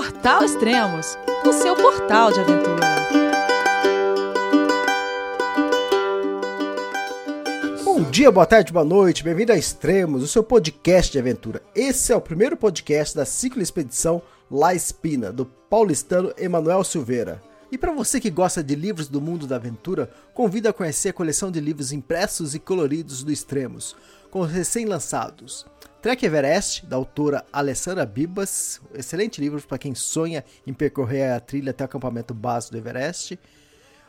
Portal Extremos, o seu portal de aventura. Bom dia, boa tarde, boa noite, bem-vindo a Extremos, o seu podcast de aventura. Esse é o primeiro podcast da Ciclo Expedição La Espina, do paulistano Emanuel Silveira. E para você que gosta de livros do mundo da aventura, convido a conhecer a coleção de livros impressos e coloridos do Extremos, com os recém-lançados. Trek Everest, da autora Alessandra Bibas, excelente livro para quem sonha em percorrer a trilha até o acampamento base do Everest.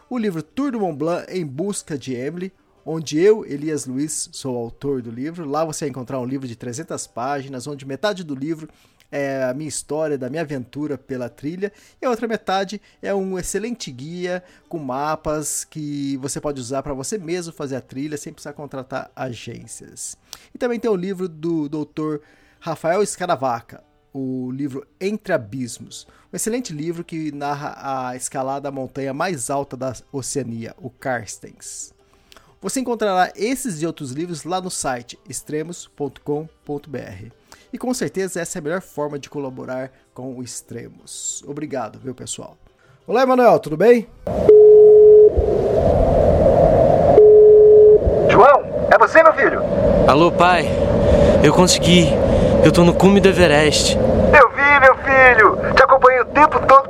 O livro Tour do Mont Blanc em Busca de Emily, onde eu, Elias Luiz, sou o autor do livro. Lá você vai encontrar um livro de 300 páginas, onde metade do livro é a minha história, da minha aventura pela trilha, e a outra metade é um excelente guia com mapas que você pode usar para você mesmo fazer a trilha sem precisar contratar agências. E também tem o livro do Dr. Rafael Escaravaca, o livro Entre Abismos, um excelente livro que narra a escalada da montanha mais alta da Oceania, o Carstens. Você encontrará esses e outros livros lá no site extremos.com.br. E com certeza essa é a melhor forma de colaborar com o Extremos. Obrigado, viu, pessoal? Olá, Emanuel, tudo bem? João, é você, meu filho? Alô, pai. Eu consegui. Eu tô no cume do Everest. Eu vi, meu filho. Te acompanhei o tempo todo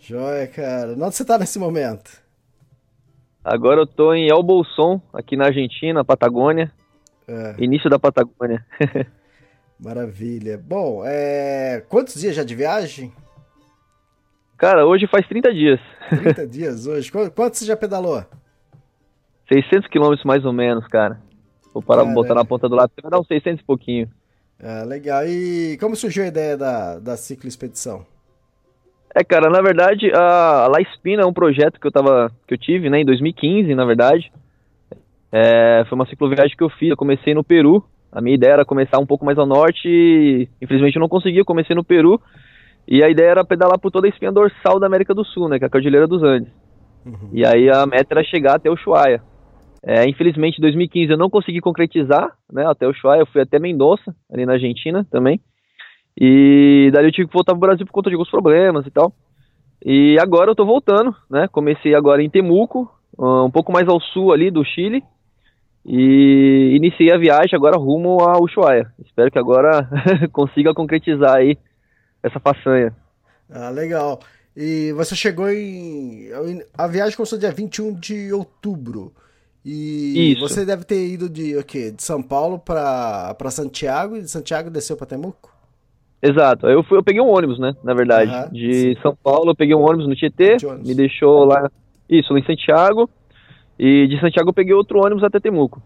Joia, cara. Onde você tá nesse momento? Agora eu tô em El Bolson, aqui na Argentina, Patagônia. É. Início da Patagônia. Maravilha. Bom, é... quantos dias já de viagem? Cara, hoje faz 30 dias. 30 dias hoje? Quanto você já pedalou? 600 quilômetros mais ou menos, cara. Vou parar, Caramba. botar na ponta do lado, vai dar uns 600 e pouquinho. Ah, legal. E como surgiu a ideia da, da ciclo expedição? É, cara, na verdade, a La Espina é um projeto que eu tava, que eu tive, né, em 2015, na verdade. É, foi uma cicloviagem que eu fiz, eu comecei no Peru. A minha ideia era começar um pouco mais ao norte e, infelizmente, eu não consegui, eu comecei no Peru. E a ideia era pedalar por toda a espinha dorsal da América do Sul, né, que é a Cordilheira dos Andes. Uhum. E aí a meta era chegar até o Ushuaia. É, infelizmente, em 2015 eu não consegui concretizar, né, até o Ushuaia, eu fui até Mendoza, ali na Argentina também. E daí eu tive que voltar pro Brasil por conta de alguns problemas e tal. E agora eu tô voltando, né? Comecei agora em Temuco, ah, um pouco mais ao sul ali do Chile. E iniciei a viagem agora rumo a Ushuaia. Espero que agora consiga concretizar aí essa façanha. Ah, legal. E você chegou em. A viagem começou dia 21 de outubro. E Isso. você deve ter ido de o quê? De São Paulo para Santiago e de Santiago desceu para Temuco? Exato. Eu, fui, eu peguei um ônibus, né? Na verdade. Uhum, de sim. São Paulo, eu peguei um ônibus no Tietê, me deixou lá. Isso, lá em Santiago. E de Santiago eu peguei outro ônibus até Temuco.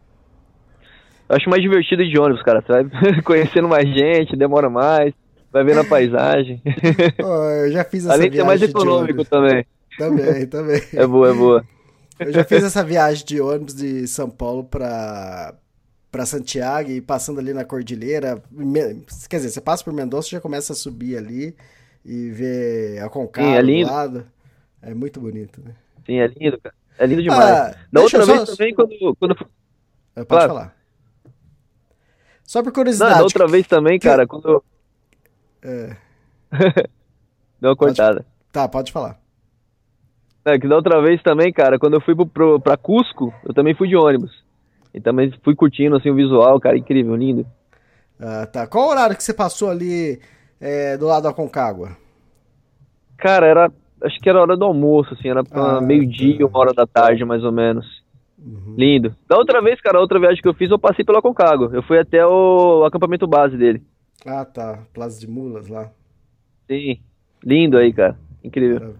Eu acho mais divertido de ônibus, cara. Você vai conhecendo mais gente, demora mais, vai vendo a paisagem. Oh, eu já fiz essa Além de ser mais econômico também. Também, também. É boa, é boa. Eu já fiz essa viagem de ônibus de São Paulo para para Santiago e passando ali na cordilheira. Quer dizer, você passa por Mendonça já começa a subir ali e ver a Concagua Sim, é lindo. do lado. É muito bonito, né? Sim, é lindo, cara. É lindo demais. Ah, da outra vez só... também, quando. quando... É, pode claro. falar. Só por curiosidade. Não, da outra vez também, que... cara, quando. É. Deu uma cortada. Pode... Tá, pode falar. É, que da outra vez também, cara, quando eu fui pro, pro, pra Cusco, eu também fui de ônibus. E também fui curtindo assim o visual, cara, incrível, lindo. Ah, tá. Qual horário que você passou ali é, do lado da Concagua? Cara, era. Acho que era hora do almoço, assim, era ah, meio-dia, tá. uma hora da tarde, mais ou menos. Uhum. Lindo. Da outra vez, cara, a outra viagem que eu fiz, eu passei pela Concagua. Eu fui até o acampamento base dele. Ah, tá. Plaza de Mulas lá. Sim. Lindo aí, cara. Incrível.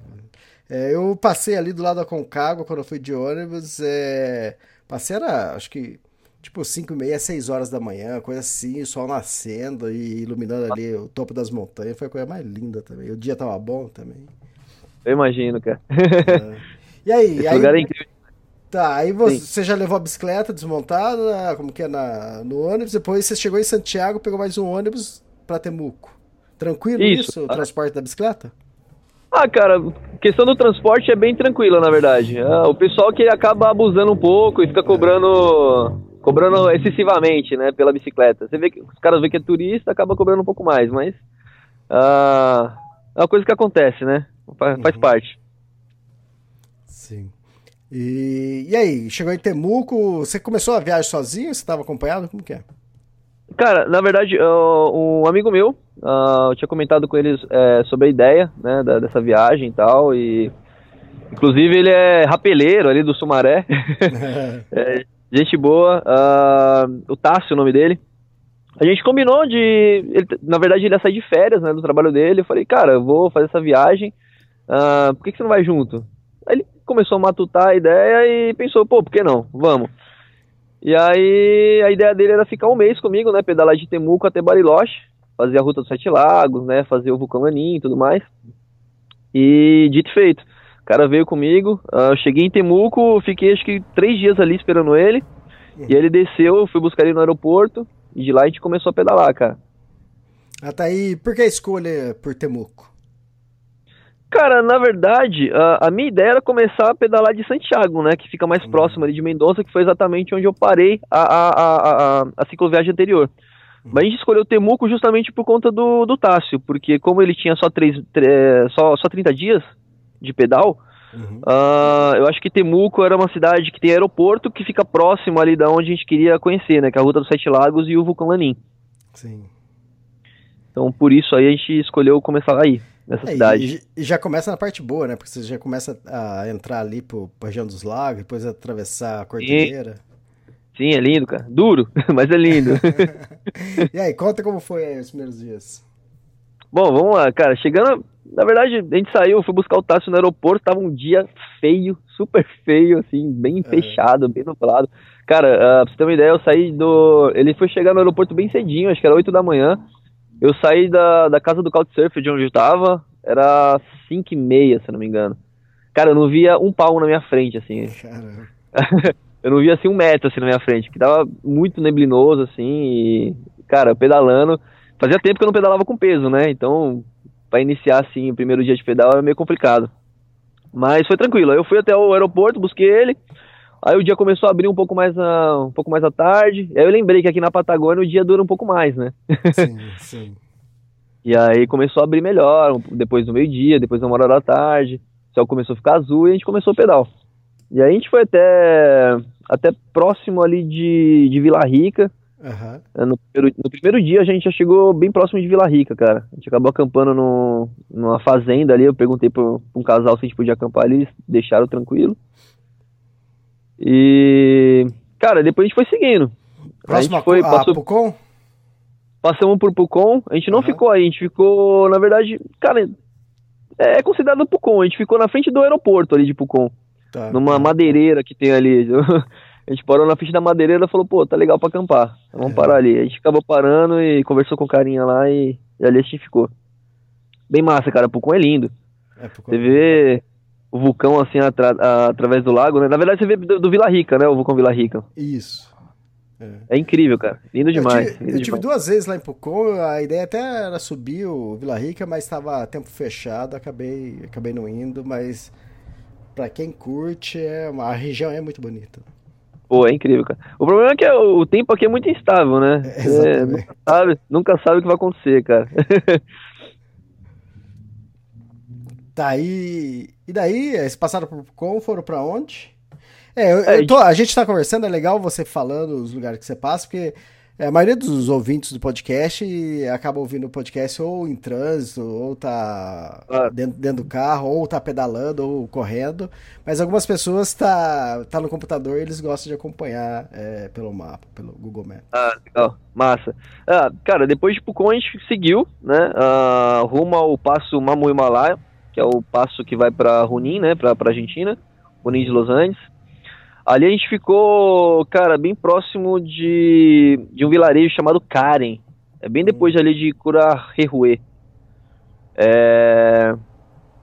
É, eu passei ali do lado da Concagua quando eu fui de ônibus. É... Passei era, acho que, tipo, 5 e meia, 6 horas da manhã, coisa assim, o sol nascendo e iluminando ali o topo das montanhas. Foi a coisa mais linda também. O dia tava bom também. Eu imagino, cara. É. E aí, Esse aí lugar é incrível. tá, aí você, você já levou a bicicleta desmontada, como que é na, no ônibus, depois você chegou em Santiago, pegou mais um ônibus pra Temuco. Tranquilo isso, Isso. o transporte da bicicleta? Ah, cara, questão do transporte é bem tranquila, na verdade. Ah, o pessoal que acaba abusando um pouco e fica cobrando cobrando excessivamente, né, pela bicicleta. Você vê que os caras veem que é turista, acaba cobrando um pouco mais, mas ah, é uma coisa que acontece, né? Fa- Faz Uhum. parte. Sim. E, e aí, chegou em Temuco, você começou a viagem sozinho? Você estava acompanhado? Como que é? Cara, na verdade, um amigo meu, ah, eu tinha comentado com eles eh, sobre a ideia, né, da- dessa viagem e tal, e inclusive ele é rapeleiro ali do Sumaré, É, gente boa, ah, o Tássio, o nome dele. A gente combinou de, ele- na verdade ele ia sair de férias, né, do trabalho dele, eu falei, cara, eu vou fazer essa viagem, ah, por que, que você não vai junto? Aí ele começou a matutar a ideia e pensou, pô, por que não? Vamos. E aí a ideia dele era ficar um mês comigo, né? Pedalar de Temuco até Bariloche, fazer a ruta dos Sete Lagos, né? Fazer o vulcão Lanim e tudo mais. E dito e feito. O cara veio comigo, ah, eu cheguei em Temuco, fiquei acho que três dias ali esperando ele. E ele desceu, eu fui buscar ele no aeroporto, e de lá a gente começou a pedalar, cara. Ah, tá aí, por que a escolha por Temuco? Cara, na verdade, a, a minha ideia era começar a pedalar de Santiago, né? Que fica mais próximo ali de Mendoza, que foi exatamente onde eu parei a, a, a, a, a cicloviagem anterior. Mas a gente escolheu Temuco justamente por conta do, do Tássio, porque como ele tinha só, três, tre- só, só 30 dias de pedal, Uhum. ah, eu acho que Temuco era uma cidade que tem aeroporto que fica próximo ali da onde a gente queria conhecer, né? Que é a Ruta dos Sete Lagos e o Vulcão Lanim. Sim. Então por isso aí a gente escolheu começar aí, nessa É, cidade. e, e já começa na parte boa, né? Porque você já começa a entrar ali pro, região dos lagos, depois atravessar a cordilheira. Sim, é lindo, cara. Duro, mas é lindo. e aí, conta como foi aí os primeiros dias. Bom, vamos lá, cara. Chegando. Na verdade, a gente saiu, fui buscar o Tássio no aeroporto, tava um dia feio, super feio, assim, bem fechado, bem nublado. Cara, ah, pra você ter uma ideia, eu saí do. Ele foi chegar no aeroporto bem cedinho, acho que era 8 da manhã. Eu saí da, da casa do Couchsurf, de onde eu tava, era 5 e meia, se não me engano. Cara, eu não via um palmo na minha frente, assim. Caramba. eu não via assim um metro assim na minha frente, que tava muito neblinoso assim e cara, pedalando, fazia tempo que eu não pedalava com peso, né? Então, para iniciar assim o primeiro dia de pedal era meio complicado. Mas foi tranquilo. Aí eu fui até o aeroporto, busquei ele. Aí o dia começou a abrir um pouco mais a, um pouco mais à tarde. Aí eu lembrei que aqui na Patagônia o dia dura um pouco mais, né? Sim, sim. E aí começou a abrir melhor, depois do meio-dia, depois da uma hora da tarde. O céu começou a ficar azul e a gente começou o pedal. E aí a gente foi até, até próximo ali de, de Vila Rica. É, No primeiro, no primeiro dia a gente já chegou bem próximo de Vila Rica, cara. A gente acabou acampando no, numa fazenda ali. Eu perguntei pra pra um casal se a gente podia acampar ali, eles deixaram tranquilo. E, cara, depois a gente foi seguindo. Próximo a gente foi, a passou, Pucon? passamos por Pucon, a gente não Aham. ficou aí, a gente ficou, na verdade, cara, é considerado Pucon, a gente ficou na frente do aeroporto ali de Pucon, Tá. numa madeireira que tem ali. A gente parou na frente da madeireira e falou, pô, tá legal pra acampar, vamos É. parar ali. A gente acabou parando e conversou com o carinha lá e, e ali a gente ficou. Bem massa, cara, Pucon é lindo. É, Pucon. Você vê o vulcão assim atra- através do lago, né? Na verdade você vê do, do Vila Rica, né? O vulcão Vila Rica. Isso. É incrível, cara. Lindo demais. Eu, tive, lindo eu tive demais. duas vezes lá em Pucon, a ideia até era subir o Vila Rica, mas estava tempo fechado, acabei, acabei não indo, mas pra quem curte, é, a região é muito bonita. Pô, é incrível, cara. O problema é que o tempo aqui é muito instável, né? É, exatamente. nunca sabe, nunca sabe o que vai acontecer, cara. Tá aí. E daí, eles passaram por Pucon, foram pra onde? É, eu, É, eu tô- a gente tá conversando, é legal você falando os lugares que você passa, porque é, a maioria dos ouvintes do podcast acaba ouvindo o podcast ou em trânsito, ou tá Claro. dentro, dentro do carro, ou tá pedalando, ou correndo. Mas algumas pessoas tá, tá no computador e eles gostam de acompanhar é, pelo mapa, pelo Google Maps. Ah, legal, massa. Ah, cara, depois de Pucon a gente seguiu, né? ah, rumo ao passo Mamu Himalaia, que é o passo que vai pra Junín, né? Pra, pra Argentina, Junín de Los Angeles. Ali a gente ficou, cara, bem próximo de, de um vilarejo chamado Karen. É bem depois ali de Curarrehue. É...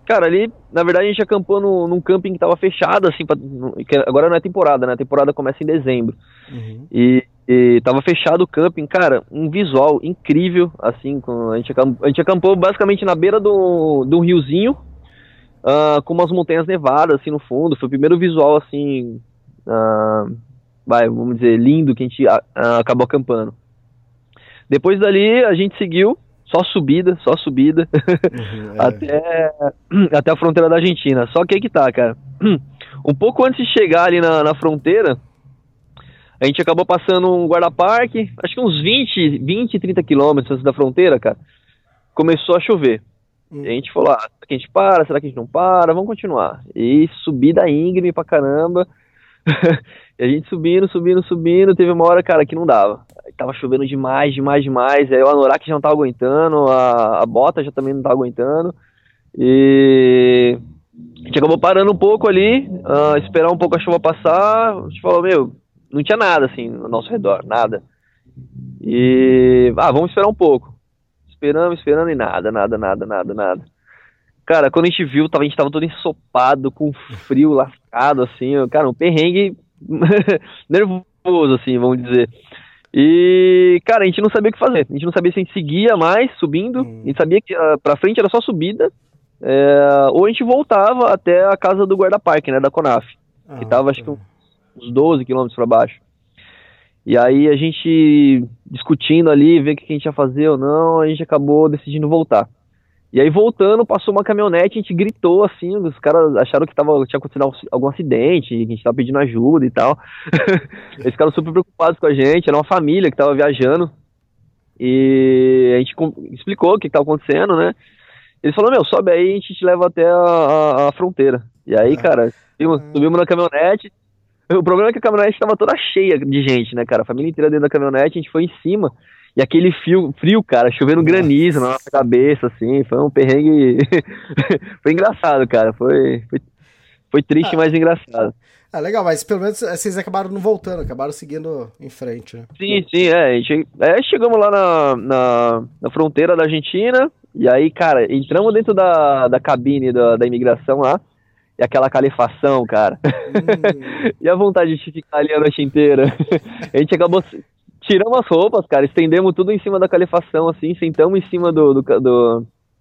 Cara, ali na verdade, a gente acampou no, num camping que tava fechado, assim, pra, que agora não é temporada, né? A temporada começa em dezembro. Uhum. E, e tava fechado o camping, cara, um visual incrível, assim, com, a, gente acampou, a gente acampou basicamente na beira do, do riozinho, ah, com umas montanhas nevadas, assim, no fundo. Foi o primeiro visual, assim, ah, vai, vamos dizer, lindo que a gente ah, ah, acabou acampando. Depois dali, a gente seguiu, só subida, só subida, Uhum, é. até, até a fronteira da Argentina. Só que aí que tá, cara. Um pouco antes de chegar ali na, na fronteira, a gente acabou passando um guarda-parque, acho que uns 20, 20, 30 quilômetros antes da fronteira, cara. Começou a chover. Hum. A gente falou, ah, será que a gente para? Será que a gente não para? Vamos continuar. E subida íngreme pra caramba. e a gente subindo, subindo, subindo. Teve uma hora, cara, que não dava. Tava chovendo demais, demais, demais. Aí o Anorak já não tava aguentando, a, a bota já também não tava aguentando. E a gente acabou parando um pouco ali, ah, esperar um pouco a chuva passar. A gente falou, meu, não tinha nada assim ao nosso redor, nada. E, ah, vamos esperar um pouco. Esperamos, esperando e nada, nada, nada, nada, nada. Cara, quando a gente viu, a gente tava todo ensopado, com frio lascado, assim, cara, um perrengue nervoso, assim, vamos dizer. E, cara, a gente não sabia o que fazer. A gente não sabia se a gente seguia mais subindo. Hum. A gente sabia que ah, pra frente era só subida. é, ou a gente voltava até a casa do guarda-parque, né, da Conaf. Que Ah, tava, acho que uns 12 quilômetros para baixo. E aí a gente discutindo ali, ver o que a gente ia fazer ou não, a gente acabou decidindo voltar. E aí voltando, passou uma caminhonete, a gente gritou assim, os caras acharam que tava, tinha acontecido algum- acidente, que a gente tava pedindo ajuda e tal. Eles ficaram super preocupados com a gente, era uma família que tava viajando. E a gente explicou o que, que tava acontecendo, né? Eles falaram, meu, sobe aí, a gente te leva até a, a- a fronteira. E aí, Ah. cara, subimos, subimos na caminhonete, o problema é que a caminhonete estava toda cheia de gente, né, cara? A família inteira dentro da caminhonete, a gente foi em cima. E aquele fio, frio, cara, chovendo granizo na nossa cabeça, assim. Foi um perrengue. foi engraçado, cara. Foi, foi, foi triste, Ah. mas engraçado. Ah, legal, mas pelo menos vocês acabaram não voltando, acabaram seguindo em frente, né? Sim, sim, é. a gente- é, chegamos lá na, na, na fronteira da Argentina. E aí, cara, entramos dentro da, da cabine da, da imigração lá. E aquela calefação, cara. Hum, E a vontade de ficar ali a noite inteira. a gente acabou. Tiramos as roupas, cara, estendemos tudo em cima da calefação, assim, sentamos em cima do, do, do,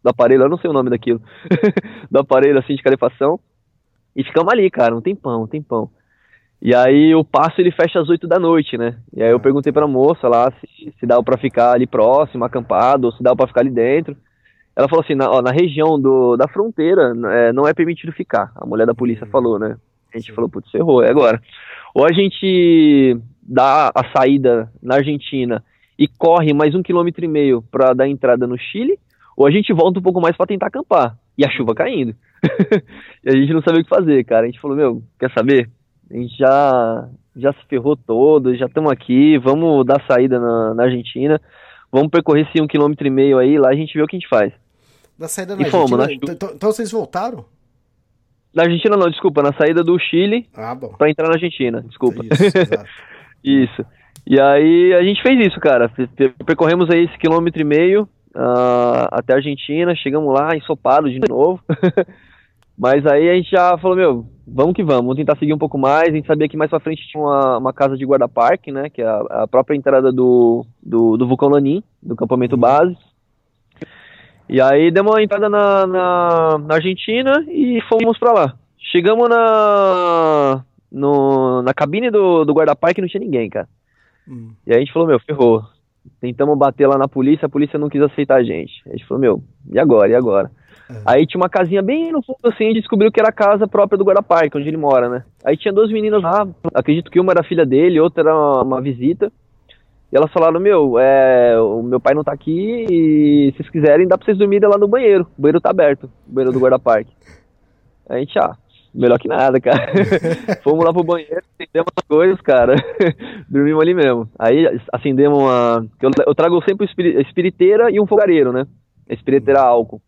do aparelho, eu não sei o nome daquilo. do aparelho, assim, de calefação. E ficamos ali, cara, um tempão, um tempão. E aí o passo ele fecha às 8 da noite, né? E aí eu Ah. perguntei pra moça lá se, se dava pra ficar ali próximo, acampado, ou se dava pra ficar ali dentro. Ela falou assim, na, ó, na região do, da fronteira é, não é permitido ficar. A mulher da polícia Hum. falou, né? A gente falou, putz, ferrou, é agora. Ou a gente dá a saída na Argentina e corre mais um quilômetro e meio pra dar entrada no Chile, ou a gente volta um pouco mais pra tentar acampar. E a chuva caindo. e a gente não sabia o que fazer, cara. A gente falou, meu, quer saber? A gente já, já se ferrou todo, já estamos aqui, vamos dar saída na, na Argentina, vamos percorrer esse um quilômetro e meio aí, lá a gente vê o que a gente faz. da saída na E fomos, Argentina. né? Então, então- então vocês voltaram? Na Argentina não, desculpa, na saída do Chile Ah, pra entrar na Argentina, desculpa. Isso. Isso. E aí a gente fez isso, cara. Percorremos aí esse quilômetro e meio ah, até a Argentina, chegamos lá ensopado de novo. Mas aí a gente já falou, meu, vamos que vamos, vamos tentar seguir um pouco mais. A gente sabia que mais pra frente tinha uma, uma casa de guarda-parque, né? Que é a, a própria entrada do, do, do vulcão Lanin, do campamento base. E aí demos uma entrada na, na, na Argentina e fomos pra lá. Chegamos na, no, na cabine do, do guarda-parque não tinha ninguém, cara. Hum. E aí a gente falou, meu, ferrou. Tentamos bater lá na polícia, a polícia não quis aceitar a gente. A gente falou, meu, e agora, e agora? Aí tinha uma casinha bem no fundo assim, a gente descobriu que era a casa própria do guarda-parque, onde ele mora, né? Aí tinha duas meninas lá, acredito que uma era filha dele, outra era uma, uma visita. E elas falaram, meu, é, o meu pai não tá aqui e se vocês quiserem dá pra vocês dormirem lá no banheiro. O banheiro tá aberto, o banheiro do guarda-parque. A gente, ah, melhor que nada, cara. Fomos lá pro banheiro, acendemos as coisas, cara. Dormimos ali mesmo. Aí acendemos uma. Eu, eu trago sempre a espiriteira e um fogareiro, né? A espiriteira a álcool.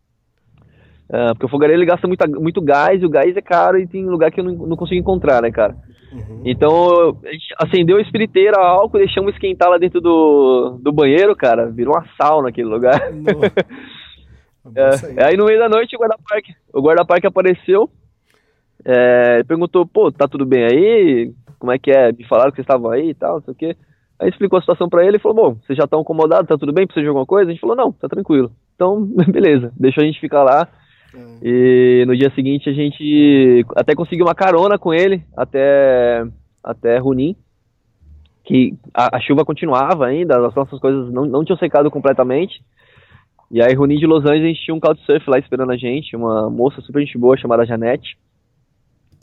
Ah, porque o fogareiro ele gasta muito, muito gás e o gás é caro e tem lugar que eu não, não consigo encontrar, né, cara? Uhum. Então a gente acendeu a espiriteira a álcool, deixamos esquentar lá dentro do, do banheiro, cara. Virou uma sauna aquele lugar. É, aí no meio da noite o guarda-parque o guarda-parque apareceu, é, perguntou, pô, tá tudo bem aí? Como é que é? Me falaram que vocês estavam aí e tal, não sei o quê. Aí explicou a situação para ele e falou, bom, vocês já estão incomodados, tá tudo bem, precisa de alguma coisa? A gente falou, não, tá tranquilo. Então, beleza, deixou a gente ficar lá. Uhum. E no dia seguinte a gente até conseguiu uma carona com ele até, até Runim, que a, a chuva continuava ainda, as nossas coisas não, não tinham secado completamente. E aí, Runim de Los Angeles, tinha um couchsurf lá esperando a gente, uma moça super gente boa chamada Janete.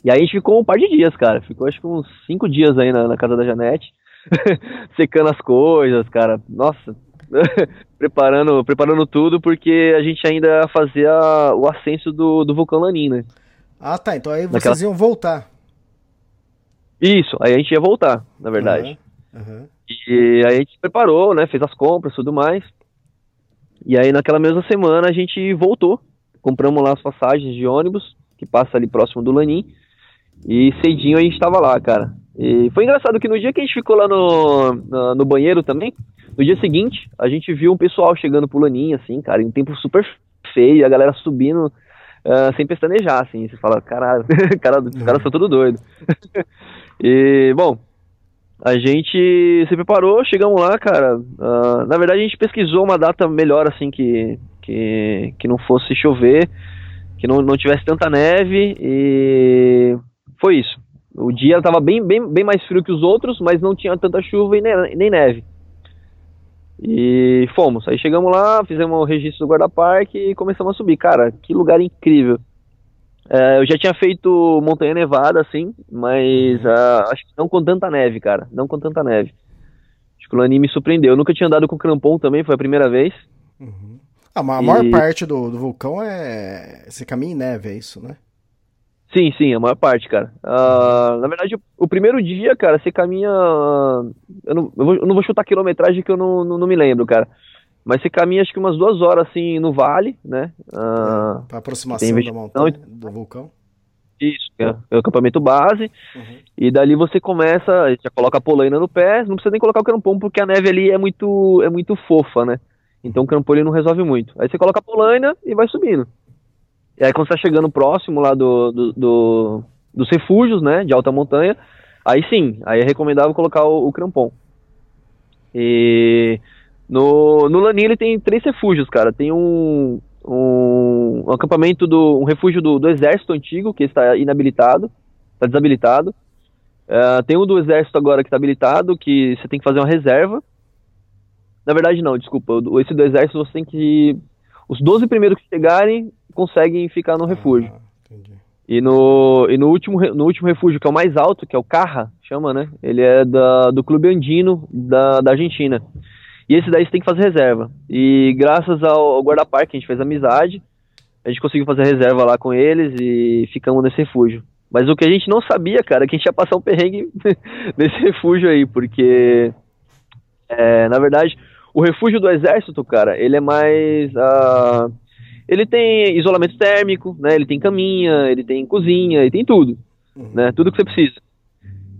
E aí a gente ficou um par de dias, cara. Ficou acho que uns cinco dias aí na, na casa da Janete, secando as coisas, cara. Nossa, preparando, preparando tudo, porque a gente ainda fazia o ascenso do, do vulcão Lanin, né? Ah, tá. Então aí vocês Naquela... iam voltar. Isso, aí a gente ia voltar, na verdade. Uhum, uhum. E aí a gente preparou, né? Fez as compras tudo mais. E aí naquela mesma semana a gente voltou. Compramos lá as passagens de ônibus, que passa ali próximo do Lanin. E cedinho a gente estava lá, cara. E foi engraçado que no dia que a gente ficou lá no, no, no banheiro também, no dia seguinte, a gente viu um pessoal chegando pro Laninha, assim, cara, em um tempo super feio, a galera subindo uh, sem pestanejar, assim. Você fala, caralho, cara, os caras são tudo doido. e, bom, a gente se preparou, chegamos lá, cara. Uh, na verdade, a gente pesquisou uma data melhor, assim, que, que, que não fosse chover, que não, não tivesse tanta neve e foi isso. O dia estava bem, bem, bem mais frio que os outros, mas não tinha tanta chuva e nem, nem neve. E fomos. Aí chegamos lá, fizemos o registro do guarda-parque e começamos a subir. Cara, que lugar incrível. É, eu já tinha feito montanha nevada, assim, mas uh, acho que não com tanta neve, cara. Não com tanta neve. Acho que o Lani me surpreendeu. Eu nunca tinha andado com crampon também, foi a primeira vez. Uhum. Ah, a maior e... parte do, do vulcão é. Você caminha em neve, é isso, né? Sim, sim, a maior parte, cara. Uh, na verdade, o, primeiro dia, cara, você caminha. Eu não, eu, vou, eu não vou chutar quilometragem que eu não, não, não, me lembro, cara. Mas você caminha acho que umas duas horas assim no vale, né? Uh, pra aproximação da montanha, do vulcão. Isso, é, é o acampamento base. Uhum. E dali você começa, já coloca a polaina no pé, não precisa nem colocar o crampon, porque a neve ali é muito, é muito fofa, né? Então o crampon não resolve muito. Aí você coloca a polaina e vai subindo. E aí quando você tá chegando próximo lá do, do, do, dos refúgios, né, de alta montanha, aí sim, aí é recomendável colocar o, o crampon. E no, no Laninha ele tem três refúgios, cara. Tem um, um, um acampamento do um refúgio do, do, exército antigo que está inabilitado, está desabilitado. Uh, tem um do exército agora que está habilitado, que você tem que fazer uma reserva. Na verdade não, desculpa. Esse do exército você tem que os 12 primeiros que chegarem conseguem ficar no refúgio. Ah, e no, e no, último, no último refúgio, que é o mais alto, que é o Carra, chama, né? Ele é da, do Clube Andino da, da Argentina. E esse daí você tem que fazer reserva. E graças ao guarda-parque, a gente fez amizade, a gente conseguiu fazer reserva lá com eles e ficamos nesse refúgio. Mas o que a gente não sabia, cara, é que a gente ia passar um perrengue nesse refúgio aí, porque, é, na verdade, o refúgio do exército, cara, ele é mais. Uh, ele tem isolamento térmico, né? Ele tem caminha, ele tem cozinha, ele tem tudo, uhum. né? Tudo que você precisa.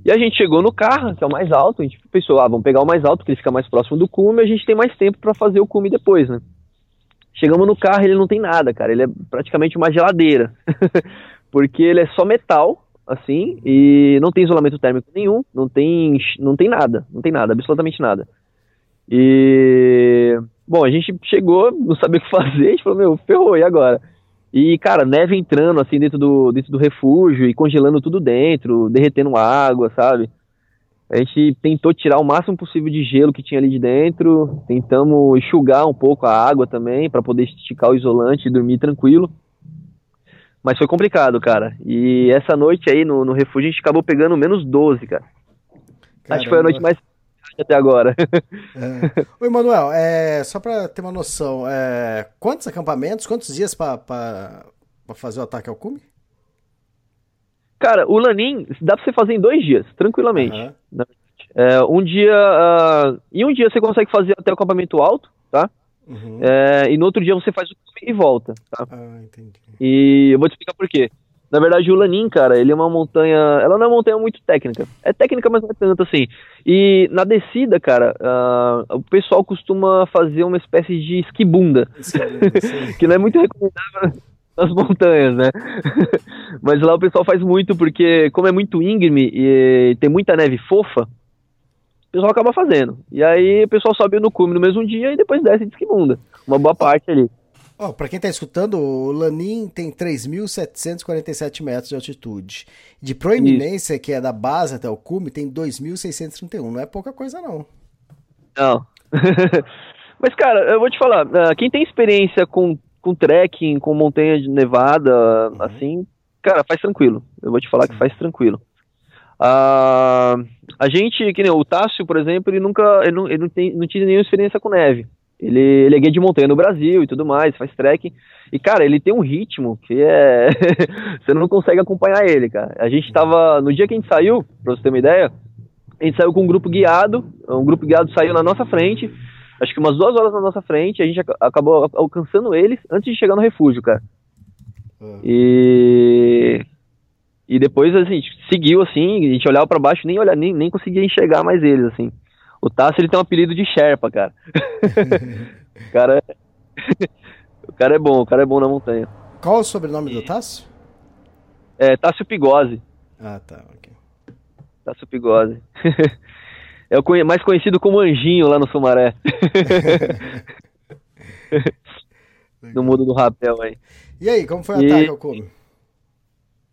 E a gente chegou no carro, que é o mais alto, a gente pensou, ah, vamos pegar o mais alto, porque ele fica mais próximo do cume, a gente tem mais tempo para fazer o cume depois, né? Chegamos no carro, ele não tem nada, cara, ele é praticamente uma geladeira, porque ele é só metal, assim, e não tem isolamento térmico nenhum, não tem, não tem nada, não tem nada, absolutamente nada. E Bom, a gente chegou, não sabia o que fazer, a gente falou, meu, ferrou, e agora? E, cara, neve entrando, assim, dentro do, dentro do refúgio e congelando tudo dentro, derretendo água, sabe? A gente tentou tirar o máximo possível de gelo que tinha ali de dentro, tentamos enxugar um pouco a água também, para poder esticar o isolante e dormir tranquilo. Mas foi complicado, cara. E essa noite aí no, no refúgio a gente acabou pegando menos 12, cara. Caramba. Acho que foi a noite mais até agora. É. Oi, Manuel, é, só para ter uma noção, é, quantos acampamentos, quantos dias para fazer o ataque ao cume? Cara, o Lanin dá pra você fazer em dois dias, tranquilamente. Uhum. É, um dia. Uh, em um dia você consegue fazer até o acampamento alto, tá? Uhum. É, e no outro dia você faz o cume e volta, tá? Ah, entendi. E eu vou te explicar por quê. Na verdade, o Lanin, cara, ele é uma montanha. Ela não é uma montanha muito técnica. É técnica, mas não é tanto assim. E na descida, cara, uh, o pessoal costuma fazer uma espécie de esquibunda. que não é muito recomendável nas montanhas, né? mas lá o pessoal faz muito, porque como é muito íngreme e tem muita neve fofa, o pessoal acaba fazendo. E aí o pessoal sobe no cume no mesmo dia e depois desce de esquibunda. Uma boa parte ali. Oh, para quem está escutando, o Lanin tem 3.747 metros de altitude. De proeminência, Isso. que é da base até o cume, tem 2.631. Não é pouca coisa, não. Não. Mas, cara, eu vou te falar, ah, quem tem experiência com, com trekking, com montanha de nevada, uhum. assim, cara, faz tranquilo. Eu vou te falar Sim. que faz tranquilo. Uh, a gente, que nem o Tássio, por exemplo, ele nunca, ele não, ele não, tem, não tinha nenhuma experiência com neve. Ele, ele é guia de montanha no Brasil e tudo mais, faz trekking. E, cara, ele tem um ritmo que é. você não consegue acompanhar ele, cara. A gente tava. No dia que a gente saiu, pra você ter uma ideia, a gente saiu com um grupo guiado. Um grupo guiado saiu na nossa frente. Acho que umas duas horas na nossa frente. A gente acabou alcançando eles antes de chegar no refúgio, cara. Uhum. E. E depois, assim, a gente seguiu assim, a gente olhava para baixo nem olhar, nem, nem conseguia enxergar mais eles, assim. O Tássio, ele tem um apelido de Sherpa, cara. o cara é... o cara é bom, o cara é bom na montanha. Qual o sobrenome do Tássio? É, Tássio Pigose. Ah, tá, ok. Tássio Pigose. é o mais conhecido como Anjinho lá no Sumaré. no mundo do rapel aí. E aí, como foi o e... ataque ao cume?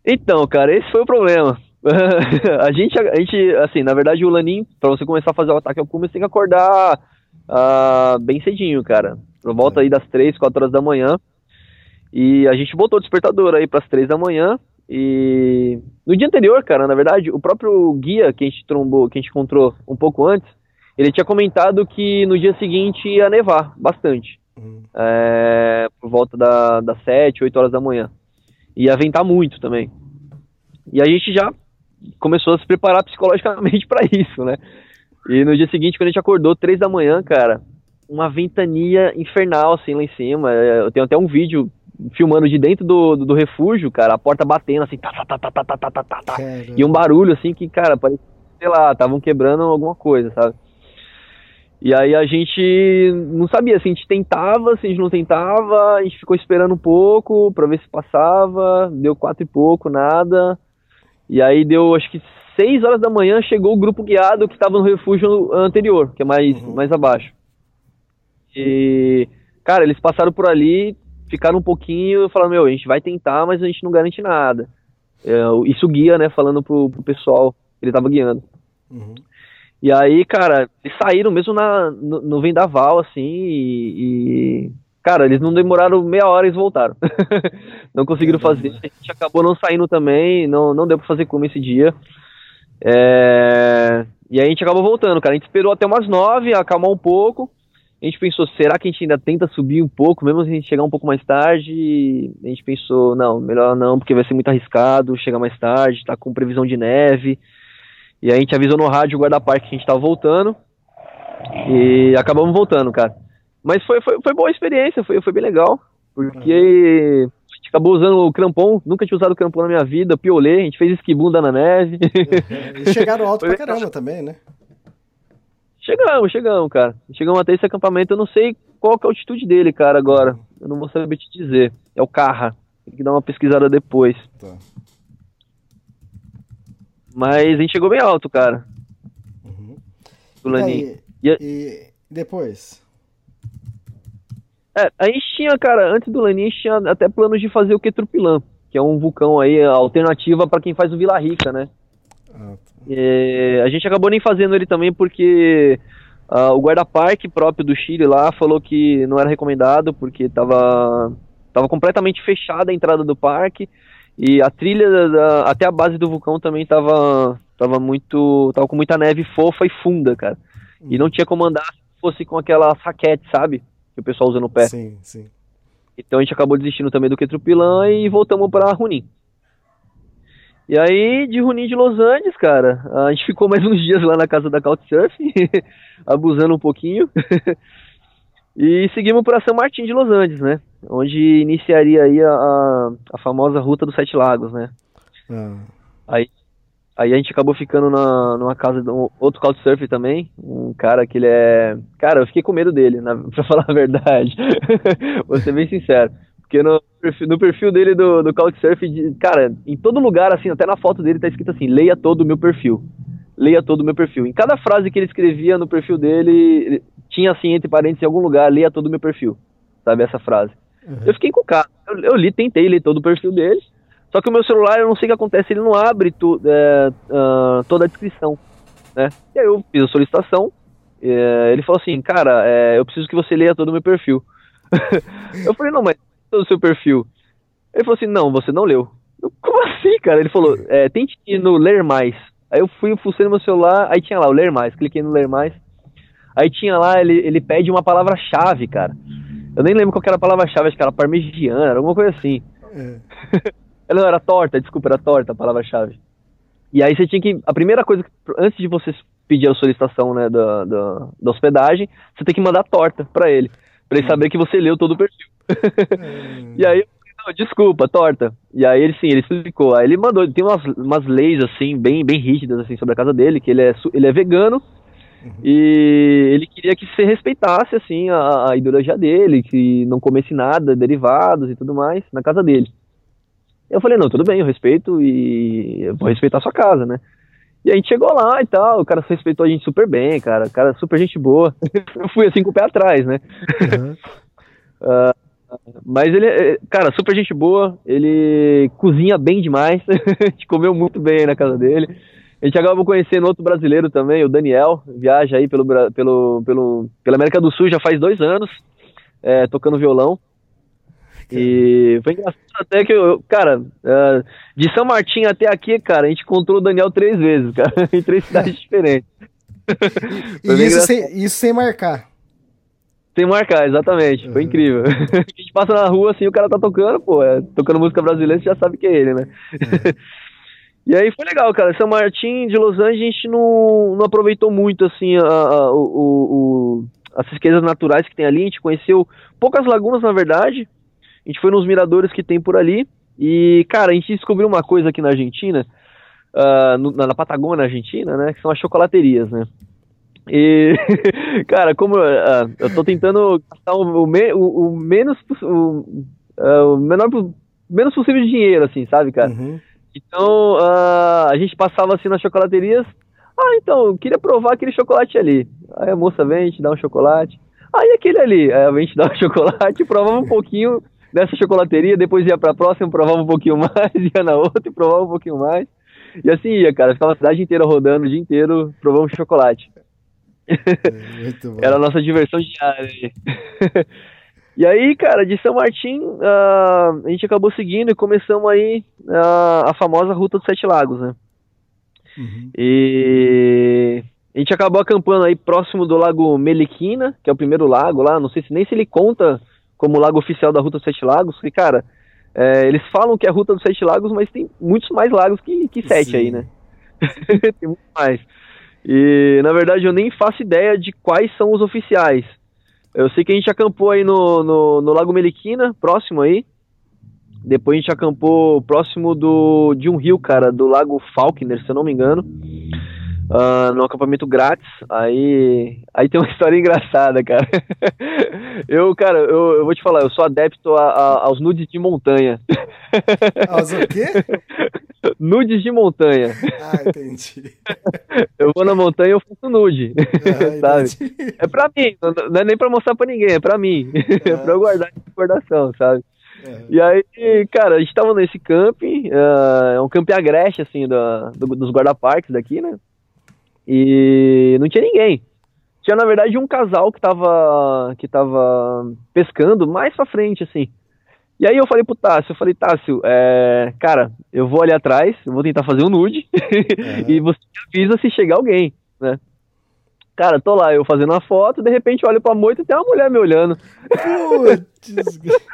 Então, cara, esse foi o problema. a gente, a gente, assim, na verdade o Lanin, pra você começar a fazer o ataque ao cume, você tem que acordar uh, bem cedinho, cara. Por volta aí das 3, 4 horas da manhã. E a gente botou o despertador aí pras 3 da manhã. E no dia anterior, cara, na verdade, o próprio guia que a gente trombou, que a gente encontrou um pouco antes, ele tinha comentado que no dia seguinte ia nevar bastante. Uhum. É, por volta da, das 7, 8 horas da manhã. Ia ventar muito também. E a gente já começou a se preparar psicologicamente para isso, né? E no dia seguinte, quando a gente acordou, três da manhã, cara, uma ventania infernal, assim, lá em cima. É, eu tenho até um vídeo filmando de dentro do, do, do refúgio, cara, a porta batendo, assim, tá, tá, tá, tá, tá, tá, tá, tá, tá. E um barulho, assim, que, cara, parecia, sei lá, estavam quebrando alguma coisa, sabe? E aí a gente não sabia se a gente tentava, se a gente não tentava, a gente ficou esperando um pouco pra ver se passava, deu quatro e pouco, nada. E aí deu, acho que 6 horas da manhã, chegou o grupo guiado que estava no refúgio anterior, que é mais, uhum. mais abaixo. E, cara, eles passaram por ali, ficaram um pouquinho e falaram, meu, a gente vai tentar, mas a gente não garante nada. É, isso guia, né, falando pro, pro pessoal que ele tava guiando. Uhum. E aí, cara, eles saíram mesmo na, no, no vendaval, assim, e, e Cara, eles não demoraram meia hora e eles voltaram. não conseguiram fazer. A gente acabou não saindo também, não, não deu pra fazer como esse dia. É... E aí a gente acabou voltando, cara. A gente esperou até umas nove, acalmar um pouco. A gente pensou, será que a gente ainda tenta subir um pouco, mesmo se a gente chegar um pouco mais tarde? A gente pensou, não, melhor não, porque vai ser muito arriscado chegar mais tarde, tá com previsão de neve. E aí a gente avisou no rádio o guarda-parque que a gente tava voltando. E acabamos voltando, cara. Mas foi, foi, foi boa a experiência, foi, foi bem legal. Porque uhum. a gente acabou usando o crampon, nunca tinha usado crampon na minha vida, piolê, a gente fez esquibunda na neve. Uhum. E chegaram alto pra caramba também, né? Chegamos, chegamos, cara. Chegamos até esse acampamento, eu não sei qual que é a altitude dele, cara, agora. Uhum. Eu não vou saber te dizer. É o Carra. Tem que dar uma pesquisada depois. Tá. Mas a gente chegou bem alto, cara. Uhum. E, e, e depois? É, a gente tinha, cara, antes do Lanin, a gente tinha até planos de fazer o Quetrupilan, que é um vulcão aí, alternativa para quem faz o Vila Rica, né? Ah, tá. é, a gente acabou nem fazendo ele também porque uh, o guarda-parque próprio do Chile lá falou que não era recomendado porque tava, tava completamente fechada a entrada do parque e a trilha da, até a base do vulcão também tava, tava muito. tava com muita neve fofa e funda, cara. E não tinha como andar se fosse com aquela saquete, sabe? Que o pessoal usa no pé. Sim, sim. Então a gente acabou desistindo também do Quetrupilan e voltamos para Runim. E aí, de Runim de Los Angeles, cara, a gente ficou mais uns dias lá na casa da Couchsurf, abusando um pouquinho. e seguimos para São Martin de Los Angeles, né? onde iniciaria aí a, a, a famosa Ruta dos Sete Lagos, né? Ah, Aí, aí a gente acabou ficando na, numa casa de um outro couchsurfer também, um cara que ele é... Cara, eu fiquei com medo dele, na, pra falar a verdade. Vou ser bem sincero. Porque no perfil, no perfil dele do, do couchsurf, cara, em todo lugar, assim, até na foto dele tá escrito assim, leia todo o meu perfil. Leia todo o meu perfil. Em cada frase que ele escrevia no perfil dele, ele- tinha assim, entre parênteses, em algum lugar, leia todo o meu perfil. Sabe, essa frase. Eu fiquei com o cara. Eu, eu li, tentei ler todo o perfil dele. Só que o meu celular, eu não sei o que acontece, ele não abre tu- é, ah, toda a descrição, né? E aí eu fiz a solicitação, é, ele falou assim, cara, é, eu preciso que você leia todo o meu perfil. eu falei, não, mas todo o seu perfil. Ele falou assim, não, você não leu. Eu, Como assim, cara? Ele falou, é, tente ir no ler mais. Aí eu fui, fucei no meu celular, aí tinha lá o ler mais, cliquei no ler mais. Aí tinha lá, ele, ele pede uma palavra-chave, cara. Eu nem lembro qual que era a palavra-chave, acho que era parmegiana, era alguma coisa assim. é. Ela não era torta, desculpa, era torta a palavra-chave. E aí você tinha que. A primeira coisa, que- antes de você pedir a solicitação né, da, da, da hospedagem, você tem que mandar torta pra ele. Pra ele saber que você leu todo o perfil. e aí eu falei, não, desculpa, torta. E aí ele sim, ele explicou. Aí ele mandou, tem umas, umas leis assim, bem, bem rígidas assim, sobre a casa dele, que ele é, ele é vegano. E ele queria que você respeitasse assim a, a ideologia dele, que não comesse nada, derivados e tudo mais na casa dele. Eu falei, não, tudo bem, eu respeito e eu vou respeitar a sua casa, né? E a gente chegou lá e tal, o cara respeitou a gente super bem, cara, o cara super gente boa. eu fui assim com o pé atrás, né? Aham. Mas ele, é, cara, super gente boa, ele cozinha bem demais, a gente comeu muito bem na casa dele. A gente acabou conhecendo outro brasileiro também, o Daniel, viaja aí pelo, pelo, pelo, pela América do Sul já faz dois anos, é, tocando violão. E foi engraçado até que, eu, cara, é, de São Martim até aqui, cara, a gente encontrou o Daniel três vezes, cara, em três cidades diferentes. E Foi isso sem, isso sem marcar. Sem marcar, exatamente. Foi Uhum. incrível. a gente passa na rua assim, o cara tá tocando, pô, é, tocando música brasileira, você já sabe que é ele, né? e aí foi legal, cara. São Martin de Los Angeles, a gente não, não aproveitou muito, assim, a, a- o- o- as riquezas naturais que tem ali. A gente conheceu poucas lagunas, na verdade. A gente foi nos miradores que tem por ali. E, cara, a gente descobriu uma coisa aqui na Argentina, ah, no- na, Patagônia Argentina, né? Que são as chocolaterias, né? E, cara, como ah, eu tô tentando gastar o, me- o- o menos, o, ah, o menor, menos possível de dinheiro, assim, sabe, cara? Uhum. Então, ah, a gente passava assim nas chocolaterias. Ah, então, eu queria provar aquele chocolate ali. Aí a moça vem, gente dá um chocolate. Aí aquele ali, aí a gente dá um chocolate, provava um pouquinho dessa chocolateria, depois ia pra próxima, provava um pouquinho mais, ia na outra e provava um pouquinho mais. E assim ia, cara, ficava a cidade inteira rodando o dia inteiro, provando chocolate. É. Era a nossa diversão diária. e aí, cara, de São Martim, ah, a gente acabou seguindo e começamos aí ah, a famosa Ruta dos Sete Lagos, né? Uhum. E a gente acabou acampando aí próximo do Lago Meliquina, que é o primeiro lago lá. Não sei se nem se ele conta como lago oficial da Ruta dos Sete Lagos, porque, cara, é, eles falam que é a Ruta dos Sete Lagos, mas tem muitos mais lagos que, que sete Sim. aí, né? tem muito mais. E, na verdade, eu nem faço ideia de quais são os oficiais. Eu sei que a gente acampou aí no, no, no Lago Meliquina, próximo aí. Depois a gente acampou próximo do, de um rio, cara, do Lago Falkner, se eu não me engano. Ah, no acampamento grátis. Aí, aí tem uma história engraçada, cara. eu, cara, eu, eu vou te falar, eu sou adepto a- a- aos nudes de montanha. Ah, mas o quê? nudes de montanha. Ah, entendi. Eu vou na montanha e eu faço nude. Ah, sabe? É pra mim, não, é nem pra mostrar pra ninguém, é pra mim. É pra eu guardar de recordação, sabe? É. E aí, cara, a gente tava nesse camping, ah, é um camping agreste, assim, da, do- dos guarda-parques daqui, né? E não tinha ninguém. Tinha, na verdade, um casal que tava, que tava pescando mais pra frente, assim. E aí eu falei pro Tássio, eu falei, Tássio, é, cara, eu vou ali atrás, eu vou tentar fazer um nude, e você avisa se chegar alguém, né? Cara, tô lá, eu fazendo a foto, de repente olho pra moita e tem uma mulher me olhando. Putz,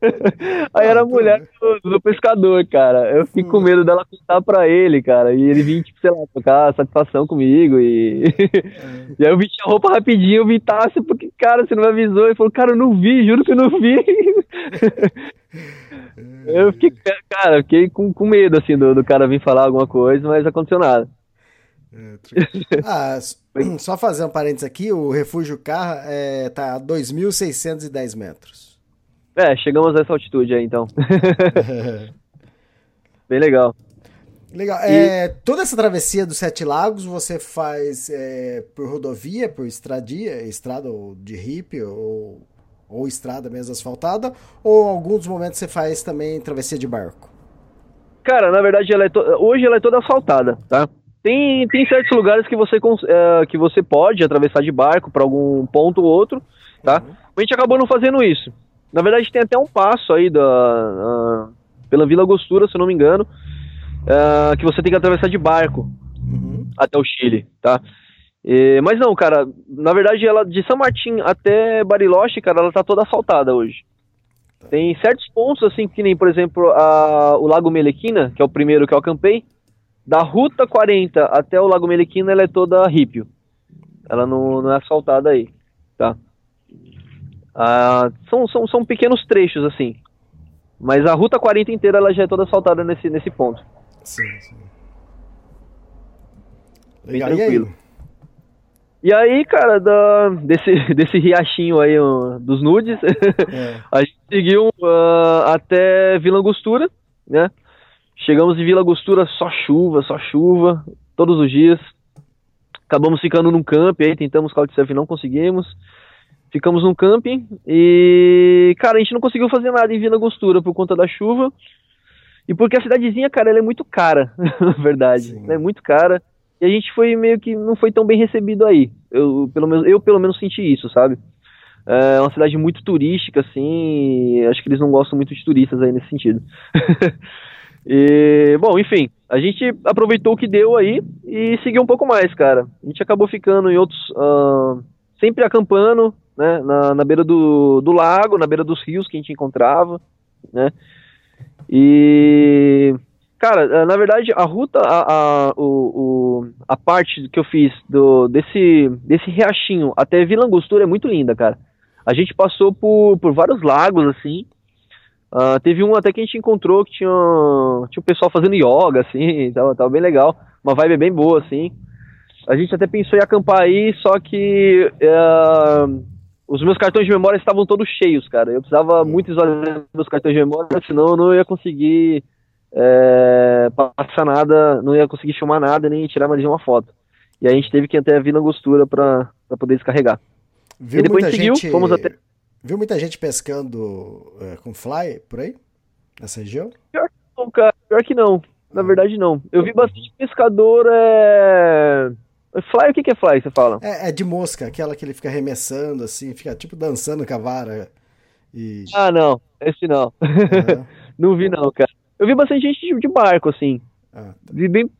Aí era a Ah, mulher do, do pescador, cara. Eu fiquei com medo dela contar pra ele, cara. E ele vinha, tipo, sei lá, tocar satisfação comigo. E, e aí eu vesti a roupa rapidinho, eu vi Tássio, porque, cara, você não me avisou. Ele falou, cara, eu não vi, juro que eu não vi. eu fiquei, cara, fiquei com, com medo, assim, do, do cara vir falar alguma coisa, mas aconteceu nada. Ah, s- só fazer um parênteses aqui, o Refúgio Carra é, tá a 2.610 metros. É, chegamos a essa altitude aí, então. Bem legal. Legal. É, toda essa travessia dos Sete Lagos você faz é, por rodovia, por estradia, estrada ou de hippie ou, ou estrada mesmo asfaltada, ou alguns momentos você faz também travessia de barco? Cara, na verdade, ela é to- hoje ela é toda asfaltada, tá? Tem, tem certos lugares que você, eh, que você pode atravessar de barco para algum ponto ou outro, tá? A gente acabou não fazendo isso. Na verdade, tem até um passo aí da, ah, pela Vila Gostura, se eu não me engano, ah, que você tem que atravessar de barco Uhum. até o Chile, tá? E- mas não, cara, na verdade, ela de São Martim até Bariloche, cara, ela tá toda asfaltada hoje. Tem certos pontos, assim, que nem, por exemplo, a, o Lago Melequina, que é o primeiro que eu acampei, da Ruta 40 até o Lago Melequina, ela é toda rípio. Ela não, não é asfaltada aí, tá? Ah, são, são, são pequenos trechos, assim. Mas a Ruta 40 inteira, ela já é toda asfaltada nesse, nesse ponto. Sim, sim. Bem Legal. E aí? tranquilo. E aí, cara, da, desse, desse riachinho aí ó, dos nudes, É. a gente seguiu ah, até Vila Angostura, né? Chegamos em Vila Angostura, só chuva, só chuva, todos os dias. Acabamos ficando num camping aí, tentamos couchsurfing, não conseguimos. Ficamos num camping e, cara, a gente não conseguiu fazer nada em Vila Angostura por conta da chuva. E porque a cidadezinha, cara, ela é muito cara, na verdade. Sim. Ela é muito cara. E a gente foi meio que não foi tão bem recebido aí. Eu pelo menos, eu, pelo menos senti isso, sabe? É uma cidade muito turística, assim. Acho que eles não gostam muito de turistas aí nesse sentido. e, bom, enfim, a gente aproveitou o que deu aí e seguiu um pouco mais, cara. A gente acabou ficando em outros. ah, sempre acampando, né? Na, na beira do, do lago, na beira dos rios que a gente encontrava, né? E. Cara, eh, na verdade, a ruta, a, a, o, o- a parte que eu fiz do, desse, desse riachinho até Vila Angostura é muito linda, cara. A gente passou por, por vários lagos, assim. Ah, teve um até que a gente encontrou que tinha, tinha o pessoal fazendo yoga, assim, tava, tava bem legal. Uma vibe bem boa, assim. A gente até pensou em acampar aí, só que eh, os meus cartões de memória estavam todos cheios, cara. Eu precisava muito visualizar meus cartões de memória, senão eu não ia conseguir é, passar nada, não ia conseguir filmar nada, nem tirar mais uma foto. E aí a gente teve que até a Vila Angostura pra, pra poder descarregar. Viu E depois muita seguiu, gente, fomos até- Viu muita gente pescando é, com fly por aí? Nessa região? Não, cara, pior que não. Na verdade, não. Eu vi bastante pescador. É... Fly, o que, que é fly? Você fala? É, é de mosca, aquela que ele fica arremessando, assim, fica tipo dançando com a vara. E. Ah, não. Esse não. Aham. não vi, não, cara. Eu vi bastante gente de, barco, assim. Ah, Vi bem.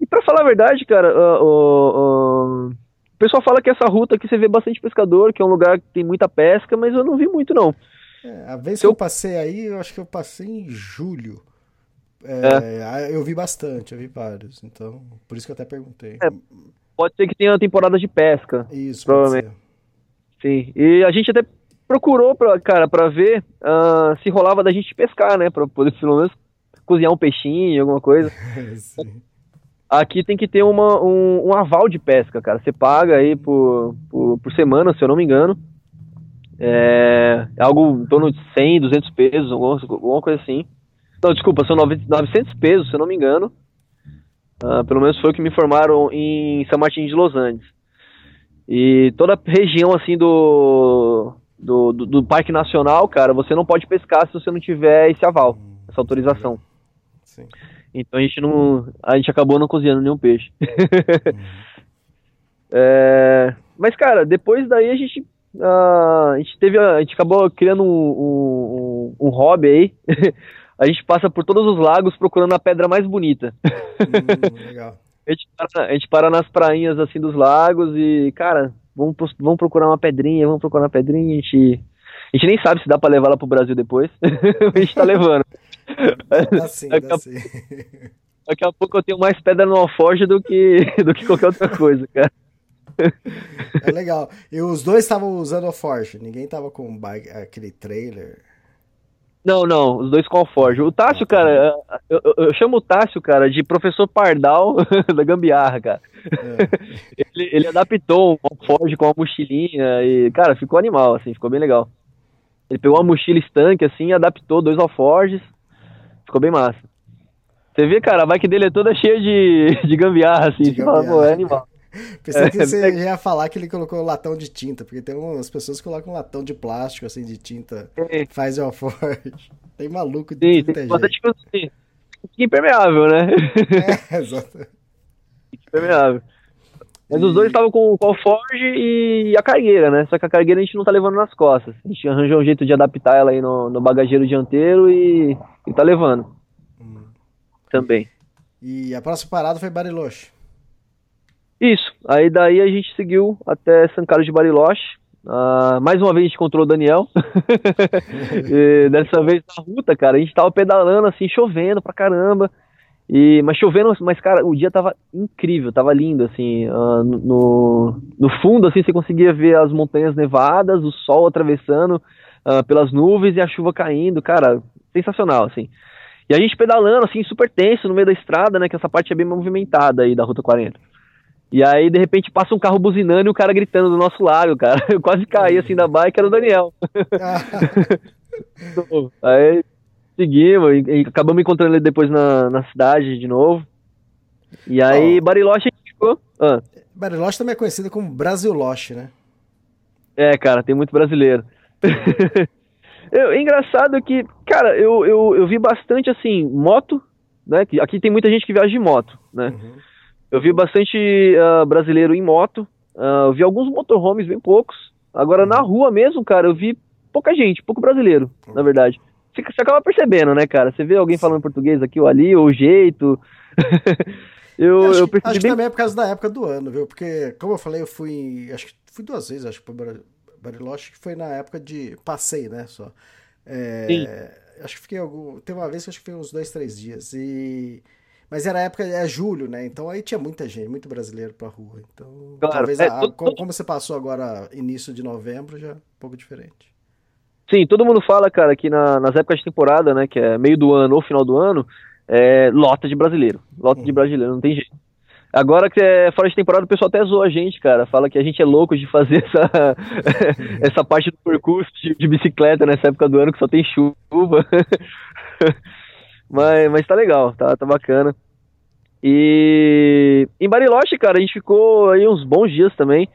E pra falar a verdade, cara, o- o- o pessoal fala que essa ruta aqui você vê bastante pescador, que é um lugar que tem muita pesca, mas eu não vi muito, não. é, a vez Se que eu eu- passei aí, eu acho que eu passei em julho. É, aí Eu vi bastante, eu vi vários. Então, por isso que eu até perguntei. É, Pode ser que tenha temporada de pesca. Isso, pode provavelmente. ser. Sim, e a gente até procurou, pra, cara, pra ver ah, se rolava da gente pescar, né? Pra poder pelo menos cozinhar um peixinho, alguma coisa. Sim. Aqui tem que ter uma, um, um aval de pesca, cara. Você paga aí por, por, por semana, se eu não me engano. É algo em torno de 100, 200 pesos, alguma, coisa assim. Não, desculpa, são 900 900 pesos, se eu não me engano. Ah, pelo menos foi o que me informaram em São Martin de Los Andes. E toda a região, assim, do, do, do, do Parque Nacional, cara, você não pode pescar se você não tiver esse aval, essa autorização. Sim. Então a gente não. A gente acabou não cozinhando nenhum peixe. É, mas, cara, depois daí a gente. ah, a gente teve. a- gente acabou criando um, um, um- hobby aí. a gente passa por todos os lagos procurando a pedra mais bonita. Hum, legal. A gente, para, a gente para nas prainhas assim dos lagos e, cara, vamos, vamos procurar uma pedrinha, vamos procurar uma pedrinha, a gente. A gente nem sabe se dá pra levar ela pro Brasil depois. a gente tá levando. Dá sim, Daqui dá a- sim. Daqui a pouco eu tenho mais pedra no alforje do que, do que qualquer outra coisa, cara. É legal. E os dois estavam usando a Forge, ninguém tava com bike, aquele trailer. Não, não, os dois com alforje. O Tássio, cara, eu, eu- eu chamo o Tássio, cara, de professor Pardal da gambiarra, cara. É. Ele, ele adaptou um alforje com uma mochilinha e, cara, ficou animal, assim, ficou bem legal. Ele pegou uma mochila estanque, assim, adaptou dois alforjes, ficou bem massa. Você vê, cara, a bike dele é toda cheia de, de gambiarra, assim, De fala, gambiarra. pô, é animal. Pensei que É, você é- ia falar que ele colocou latão de tinta, porque tem umas pessoas que colocam latão de plástico, assim, de tinta, É. faz o Forge. Tem maluco de Sim, tem é bastante coisa assim. Impermeável, né? É, exato. impermeável. Mas os dois estavam com, o Forge e a cargueira, né? Só que a cargueira a gente não tá levando nas costas. A gente arranjou um jeito de adaptar ela aí no, no bagageiro dianteiro e, e tá levando. Hum. Também. E a próxima parada foi Bariloche. Isso. Aí daí a gente seguiu até São Carlos de Bariloche. Ah, mais uma vez a gente encontrou o Daniel. Dessa vez na ruta, cara, a gente tava pedalando assim, chovendo pra caramba. E, mas chovendo, mas cara, o dia tava incrível, tava lindo, assim, ah, no- no, fundo, assim, você conseguia ver as montanhas nevadas, o sol atravessando ah, pelas nuvens e a chuva caindo, cara, sensacional, assim. E a gente pedalando, assim, super tenso no meio da estrada, né, que essa parte é bem movimentada aí da Ruta 40. E aí, de repente, passa um carro buzinando e o cara gritando do nosso lado, cara. Eu quase caí, assim, da bike, era o Daniel. Aí seguimos e, e acabamos encontrando ele depois na, na cidade de novo. E aí, Ó. Bariloche ficou. Ah, Bariloche também é conhecida como Brasiloche, né? é, cara, tem muito brasileiro. Eu- é engraçado que, cara, eu, eu, eu vi bastante assim, moto, né? que Aqui tem muita gente que viaja de moto, né? Uhum. Eu vi bastante ah, brasileiro em moto. ah, eu vi alguns motorhomes, bem poucos. Agora, na rua mesmo, cara, eu vi pouca gente, pouco brasileiro, na verdade. Você, acaba percebendo, né, cara? Você vê alguém falando português aqui ou ali, ou o jeito. eu, acho, eu percebi acho que bem. também é por causa da época do ano, viu? Porque, como eu falei, eu fui. Acho que fui duas vezes, acho Bar- Bariloche, que foi na época de passeio, né? Só. É, Sim. Acho que fiquei algum. Teve uma vez que acho que foi uns dois, três dias. E. Mas era época, é julho, né? Então aí tinha muita gente, muito brasileiro pra rua. Então, Claro, talvez, é, a- como, como você passou agora, início de novembro, já é um pouco diferente. Sim, todo mundo fala, cara, que na- nas épocas de temporada, né, que é meio do ano ou final do ano, é lota de brasileiro. Lota de brasileiro, não tem jeito. Agora que é fora de temporada, o pessoal até zoa a gente, cara. Fala que a gente é louco de fazer essa, essa parte do percurso de, de bicicleta nessa época do ano que só tem chuva. mas, mas tá legal, tá, tá bacana. E em Bariloche, cara, a gente ficou aí uns bons dias também.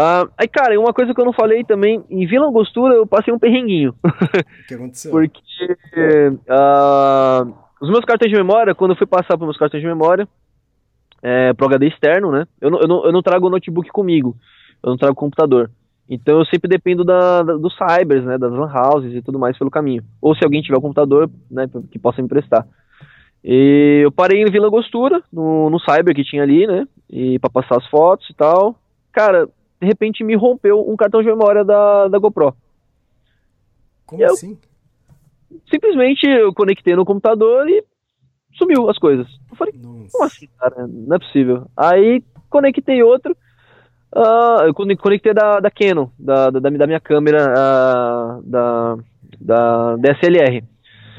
Ah, aí, cara, uma coisa que eu não falei também, em Vila Angostura eu passei um perrenguinho. O que aconteceu? Porque ah, os meus cartões de memória, quando eu fui passar para meus cartões de memória, é, pro HD externo, né? Eu não, eu, não, eu não trago o notebook comigo, eu não trago o computador. Então eu sempre dependo da, da- dos cybers, né? Das lan houses e tudo mais pelo caminho. Ou se alguém tiver o computador, né? Que possa me emprestar. E eu parei em Vila Angostura, no, no cyber que tinha ali, né? E para passar as fotos e tal. Cara, de repente me rompeu um cartão de memória da, da GoPro. Como eu- assim? simplesmente eu conectei no computador e sumiu as coisas. Eu falei, como Nossa. assim, cara? Não é possível. Aí conectei outro, ah, eu conec- conectei da, da Canon, da, da, da minha câmera ah, da, da DSLR.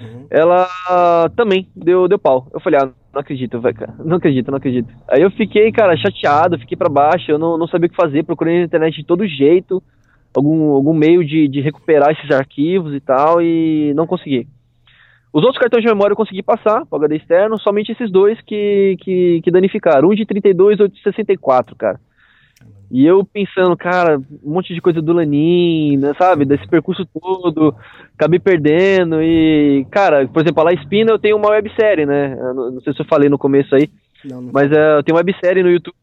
Uhum. Ela ah, também deu, deu pau. Eu falei, ah, não acredito, cara. Não acredito, não acredito. Aí eu fiquei, cara, chateado, fiquei pra baixo, eu não, não sabia o que fazer, procurei na internet de todo jeito, algum, algum meio de, de recuperar esses arquivos e tal, e não consegui. Os outros cartões de memória eu consegui passar para HD externo, somente esses dois que, que, que danificaram. Um de 32 e outro de 64, cara. E eu pensando, cara, um monte de coisa do Lanin, né, sabe? Desse percurso todo, acabei perdendo. E, cara, por exemplo, a La Espina eu tenho uma websérie, né? Não, não sei se eu falei no começo aí, Não, não mas é, eu tenho uma websérie no YouTube.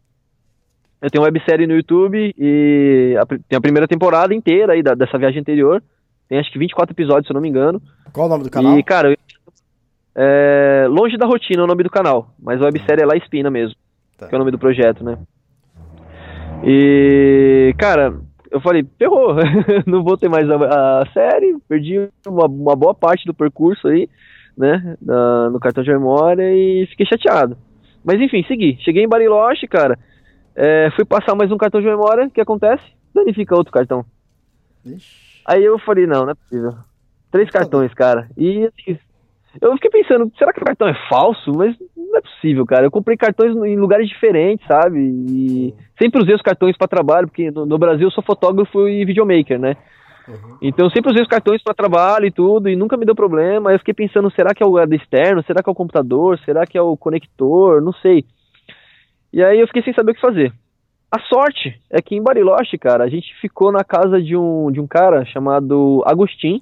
Eu tenho uma websérie no YouTube e a, tem a primeira temporada inteira aí da- dessa viagem anterior. Tem acho que 24 episódios, se eu não me engano. Qual o nome do canal? E, cara, eu- é, Longe da Rotina é o nome do canal, mas a websérie é La Espina mesmo. Tá. Que é o nome do projeto, né? E, cara, eu falei, ferrou, não vou ter mais a, a série, perdi uma, uma, boa parte do percurso aí, né, na, no cartão de memória e fiquei chateado. Mas enfim, segui. Cheguei em Bariloche, cara, é, fui passar mais um cartão de memória, o que acontece? Danifica outro cartão. Ixi. Aí eu falei, não, não é possível. Três cartões, cara. E assim, eu fiquei pensando, será que o cartão é falso? Mas não é possível, cara. Eu comprei cartões em lugares diferentes, sabe? E sempre usei os cartões para trabalho, porque no, no, Brasil eu sou fotógrafo e videomaker, né? Uhum. Então sempre usei os cartões para trabalho e tudo, e nunca me deu problema. Eu fiquei pensando, será que é o externo? Será que é o computador? Será que é o conector? Não sei. E aí eu fiquei sem saber o que fazer. A sorte é que em Bariloche, cara, a gente ficou na casa de um, de um cara chamado Agostinho,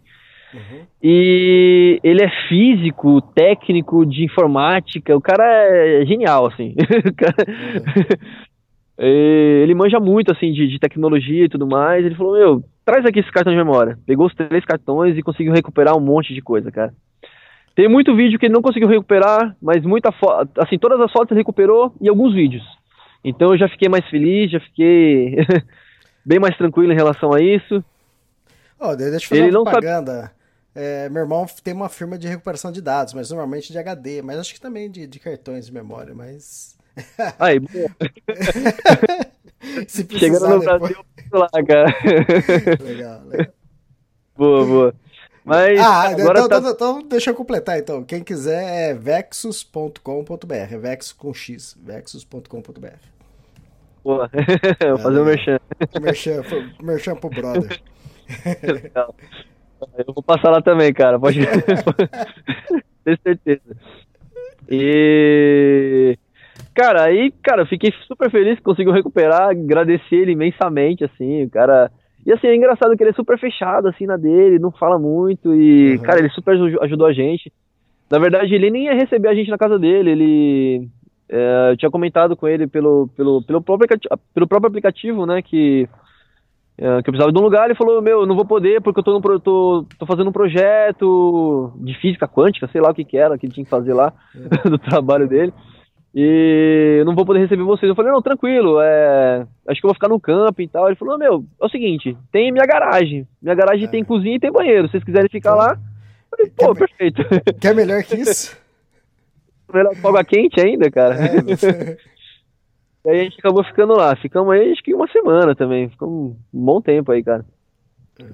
Uhum. E ele é físico, técnico de informática, o cara é genial, assim. cara... Uhum. ele manja muito, assim, de, de, tecnologia e tudo mais. Ele falou, meu, traz aqui esse cartão de memória. Pegou os três cartões e conseguiu recuperar um monte de coisa, cara. Tem muito vídeo que ele não conseguiu recuperar, mas muita foto, assim, todas as fotos ele recuperou e alguns vídeos. Então eu já fiquei mais feliz, já fiquei bem mais tranquilo em relação a isso. Oh, deixa eu fazer ele uma propaganda. Sabe... É, meu irmão tem uma firma de recuperação de dados, mas normalmente de HD, mas acho que também de, de cartões de memória, mas. Aí, boa. Se Chegando no depois... Brasil, lá, cara. legal, legal. Boa, boa. Mas ah, agora então, tá... então, então, deixa eu completar então. Quem quiser é vexus.com.br, é vex com x, vexus.com.br. Boa, vou fazer o um merchan. Merchan, merchan pro brother. Legal. Eu vou passar lá também, cara. Pode ter certeza. E. Cara, aí, cara, eu fiquei super feliz que conseguiu recuperar, agradecer ele imensamente, assim, o cara. E assim, é engraçado que ele é super fechado, assim, na dele, não fala muito, e, uhum. cara, ele super ajudou a gente. Na verdade, ele nem ia receber a gente na casa dele, ele. É, eu tinha comentado com ele pelo, pelo, pelo, próprio, pelo próprio aplicativo, né, que que eu precisava de um lugar, ele falou, meu, não vou poder porque eu tô, no, tô, tô fazendo um projeto de física quântica, sei lá o que que era, que ele tinha que fazer lá, é. do trabalho dele, e eu não vou poder receber vocês. Eu falei, não, tranquilo, é, acho que eu vou ficar no campo e tal. Ele falou, meu, é o seguinte, tem minha garagem, minha garagem é. tem cozinha e tem banheiro, se vocês quiserem ficar lá, falei, pô, quer perfeito. Quer melhor que isso? melhor que água quente ainda, cara. É, E aí a gente acabou ficando lá. Ficamos aí acho que uma semana também. Ficamos um bom tempo aí, cara.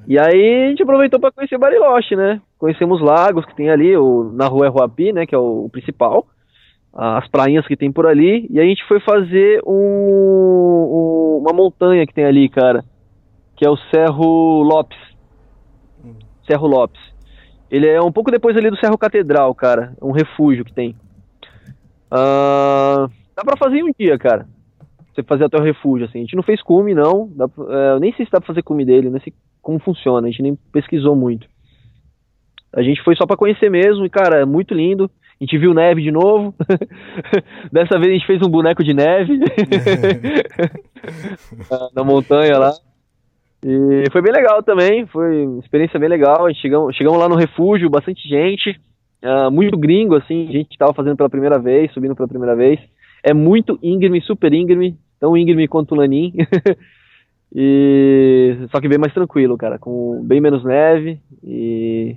E aí a gente aproveitou para conhecer Bariloche, né? Conhecemos lagos que tem ali, o, na rua Ruapi, né? Que é o, o, principal. As prainhas que tem por ali. E a gente foi fazer um, um, uma montanha que tem ali, cara. Que é o Cerro Lopes. Cerro Lopes. Ele é um pouco depois ali do Cerro Catedral, cara. Um refúgio que tem. Uh, dá pra fazer em um dia, cara você fazer até o refúgio, assim. A gente não fez cume, não. Dá, é, eu nem sei se dá pra fazer cume dele, nem sei como funciona, a gente nem pesquisou muito. A gente foi só para conhecer mesmo, e cara, é muito lindo. A gente viu neve de novo. Dessa vez a gente fez um boneco de neve na montanha lá. E foi bem legal também, foi uma experiência bem legal. A gente chegamos, chegamos lá no refúgio, bastante gente, uh, muito gringo, assim, gente que estava fazendo pela primeira vez, subindo pela primeira vez. É muito íngreme, super íngreme, tão íngreme quanto o Lanin. e só que bem mais tranquilo, cara, com bem menos neve e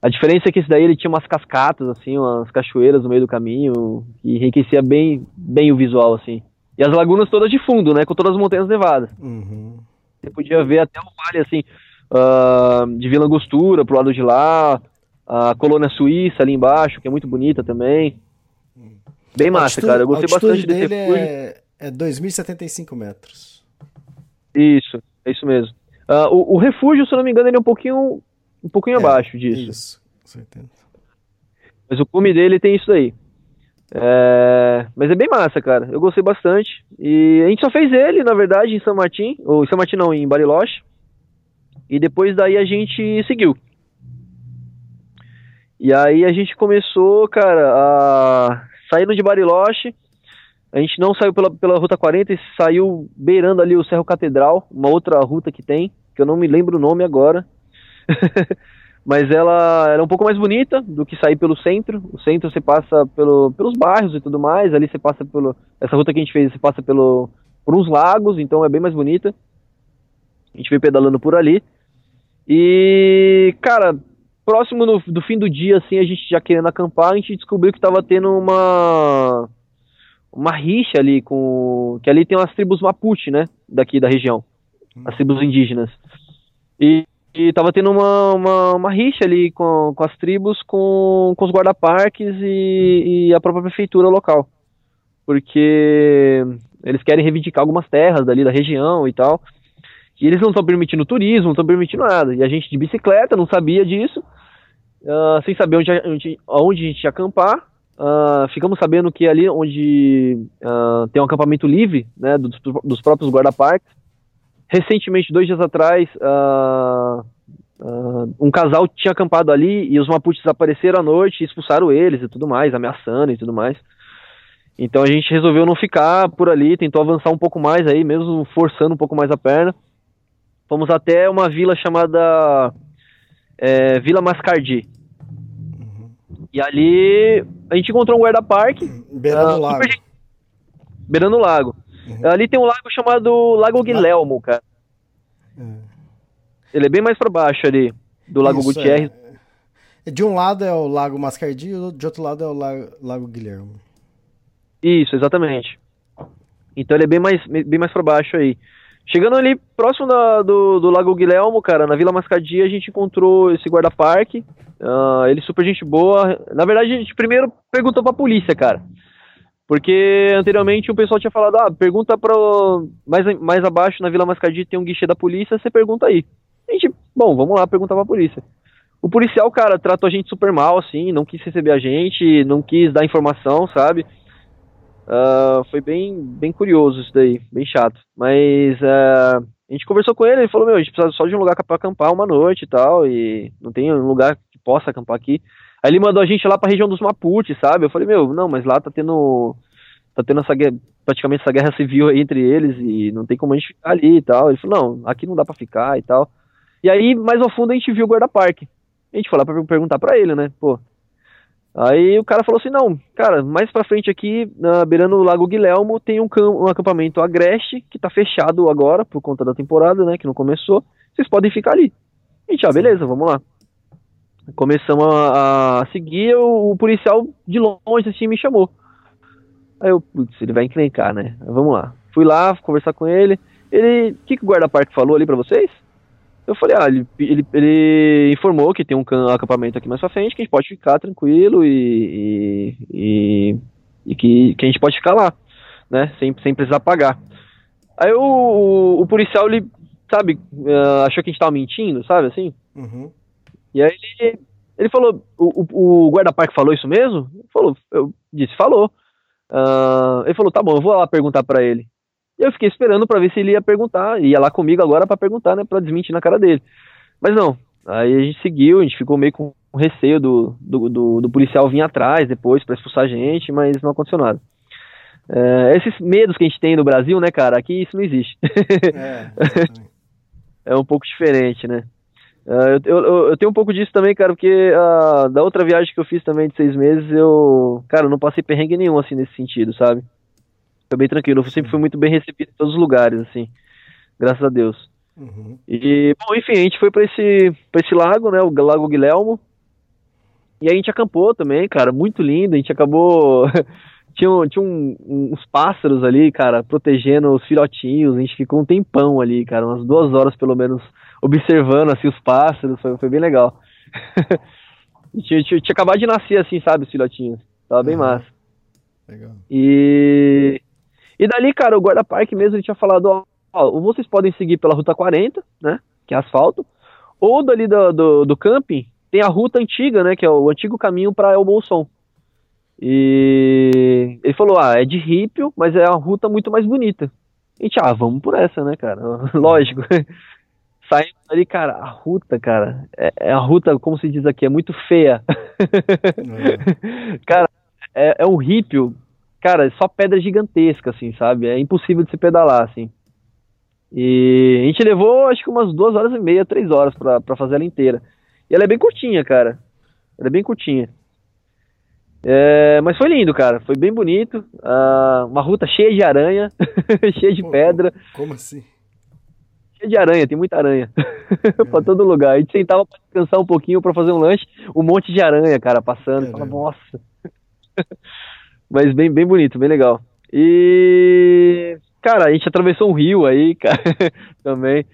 a diferença é que esse daí ele tinha umas cascatas assim, umas cachoeiras no meio do caminho que enriquecia bem, bem o visual assim. E as lagunas todas de fundo, né, com todas as montanhas nevadas. Uhum. Você podia ver até o vale assim uh, de Vila Angostura pro lado de lá, a colônia suíça ali embaixo, que é muito bonita também. Bem massa, altitude, cara. Eu gostei bastante desse refúgio. É, é 2.075 metros. Isso, é isso mesmo. Uh, o, o, refúgio, se eu não me engano, ele é um pouquinho, um pouquinho é, abaixo disso. Isso, certeza. Mas o cume dele tem isso daí. É, mas é bem massa, cara. Eu gostei bastante. E a gente só fez ele, na verdade, em São Martin. Ou em São Martin não, em Bariloche. E depois daí a gente seguiu. E aí a gente começou, cara, a Saindo de Bariloche, a gente não saiu pela, pela Ruta 40 e saiu beirando ali o Cerro Catedral, uma outra ruta que tem, que eu não me lembro o nome agora. mas ela era um pouco mais bonita do que sair pelo centro. O centro você passa pelo, pelos bairros e tudo mais, ali você passa pelo. Essa ruta que a gente fez, você passa pelo, por uns lagos, então é bem mais bonita. A gente veio pedalando por ali. E, cara, próximo no, do fim do dia, assim, a gente já querendo acampar, a gente descobriu que tava tendo uma uma rixa ali com que ali tem umas tribos Mapuche, né, daqui da região, as tribos indígenas. E e tava tendo uma, uma, uma, rixa ali com, com as tribos, com, com os guarda-parques e, e, a própria prefeitura local. Porque eles querem reivindicar algumas terras dali da região e tal. E eles não estão permitindo turismo, não estão permitindo nada. E a gente de bicicleta não sabia disso, uh, sem saber onde, onde, onde a gente ia acampar. Uh, ficamos sabendo que ali onde uh, tem um acampamento livre, né, dos, dos próprios guarda-parques, recentemente, dois dias atrás, um casal tinha acampado ali e os Mapuches apareceram à noite e expulsaram eles e tudo mais, ameaçando e tudo mais. Então a gente resolveu não ficar por ali, tentou avançar um pouco mais aí, mesmo forçando um pouco mais a perna. Fomos até uma vila chamada é, Vila Mascardi. Uhum. E ali a gente encontrou um guarda-parque. Beirando uh, o lago. Super... Beirando o lago. Uhum. Ali tem um lago chamado Lago Guilhermo, cara. É. Ele é bem mais para baixo ali, do Lago Isso, Gutierrez. É. De um lado é o Lago Mascardi e de outro lado é o Lago, lago Guilherme. Isso, exatamente. Então ele é bem mais, bem mais para baixo aí. Chegando ali próximo da, do, do Lago Guilhermo, cara, na Vila Mascardi, a gente encontrou esse guarda-parque. Uh, ele super gente boa. Na verdade, a gente primeiro perguntou pra polícia, cara. Porque anteriormente o pessoal tinha falado, ah, pergunta para mais, mais abaixo na Vila Mascardi tem um guichê da polícia, você pergunta aí. A gente, bom, vamos lá perguntar pra polícia. O policial, cara, tratou a gente super mal, assim, não quis receber a gente, não quis dar informação, sabe? Uh, foi bem, bem curioso isso daí, bem chato. Mas uh, a gente conversou com ele, ele falou, meu, a gente precisa só de um lugar para acampar uma noite e tal, e não tem um lugar que possa acampar aqui. Aí ele mandou a gente lá pra região dos Mapuche, sabe? Eu falei, meu, não, mas lá tá tendo. Tá tendo essa guerra, praticamente essa guerra civil aí entre eles e não tem como a gente ficar ali e tal. Ele falou, não, aqui não dá pra ficar e tal. E aí, mais ao fundo, a gente viu o guarda-parque. A gente foi lá pra perguntar pra ele, né? Pô. Aí o cara falou assim, não, cara, mais pra frente aqui, na, beirando o Lago Guilhermo, tem um, um acampamento agreste que tá fechado agora, por conta da temporada, né? Que não começou. Vocês podem ficar ali. A gente, ah, beleza, vamos lá começamos a, a seguir, o, o, policial de longe assim me chamou. Aí eu, putz, ele vai encrencar, né? Vamos lá. Fui lá conversar com ele. Ele, o que, que o guarda-parque falou ali para vocês? Eu falei, ah, ele, ele, ele, informou que tem um acampamento aqui mais pra frente, que a gente pode ficar tranquilo e, e, e, que, que a gente pode ficar lá, né? Sem, sem precisar pagar. Aí o, o, o policial, ele, sabe, uh, achou que a gente tava mentindo, sabe, assim? Uhum. E aí ele, ele falou, o, o guarda-parque falou isso mesmo? Ele falou, eu disse, falou. Uh, ele falou, tá bom, eu vou lá perguntar para ele. Eu fiquei esperando para ver se ele ia perguntar, ia lá comigo agora para perguntar, né, para desmentir na cara dele. Mas não, aí a gente seguiu, a gente ficou meio com receio do, do, do, do policial vir atrás depois para expulsar a gente, mas não aconteceu nada. É, esses medos que a gente tem no Brasil, né, cara, aqui isso não existe. É, é um pouco diferente, né? Uh, eu, eu, eu, tenho um pouco disso também, cara, porque uh, da outra viagem que eu fiz também de seis meses, eu, cara, não passei perrengue nenhum, assim, nesse sentido, sabe? Foi bem tranquilo, eu sempre fui muito bem recebido em todos os lugares, assim, graças a Deus. Uhum. E, bom, enfim, a gente foi pra esse, pra esse lago, né, o Lago Guilhermo, e a gente acampou também, cara, muito lindo, a gente acabou... tinha, tinha um, uns pássaros ali, cara, protegendo os filhotinhos, a gente ficou um tempão ali, cara, umas duas horas pelo menos observando assim os pássaros, foi, foi bem legal. tinha, tinha, tinha, acabado de nascer assim, sabe, os filhotinhos. Tava bem uhum. massa. Legal. E e dali, cara, o guarda-parque mesmo ele tinha falado, ó, ó, vocês podem seguir pela ruta 40, né, que é asfalto, ou dali do, do, do camping tem a ruta antiga, né, que é o antigo caminho para El Bolson. E ele falou, ah, é de rípio, mas é a ruta muito mais bonita. A gente, ah, vamos por essa, né, cara? Lógico. Saindo ali, cara, a ruta, cara, é, é, a ruta, como se diz aqui, é muito feia. É. cara, é, é um rípio, cara, só pedra gigantesca, assim, sabe? É impossível de se pedalar, assim. E a gente levou, acho que umas duas horas e meia, três horas pra, pra fazer ela inteira. E ela é bem curtinha, cara. Ela é bem curtinha. É, mas foi lindo, cara. Foi bem bonito. Uh, uma ruta cheia de aranha, cheia de Pô, pedra. Como assim? Cheia de aranha, tem muita aranha. pra todo lugar. A gente sentava pra descansar um pouquinho pra fazer um lanche, um monte de aranha, cara, passando. Fala, Caramba. nossa. Mas bem, bem bonito, bem legal. E. Cara, a gente atravessou um rio aí, cara, também.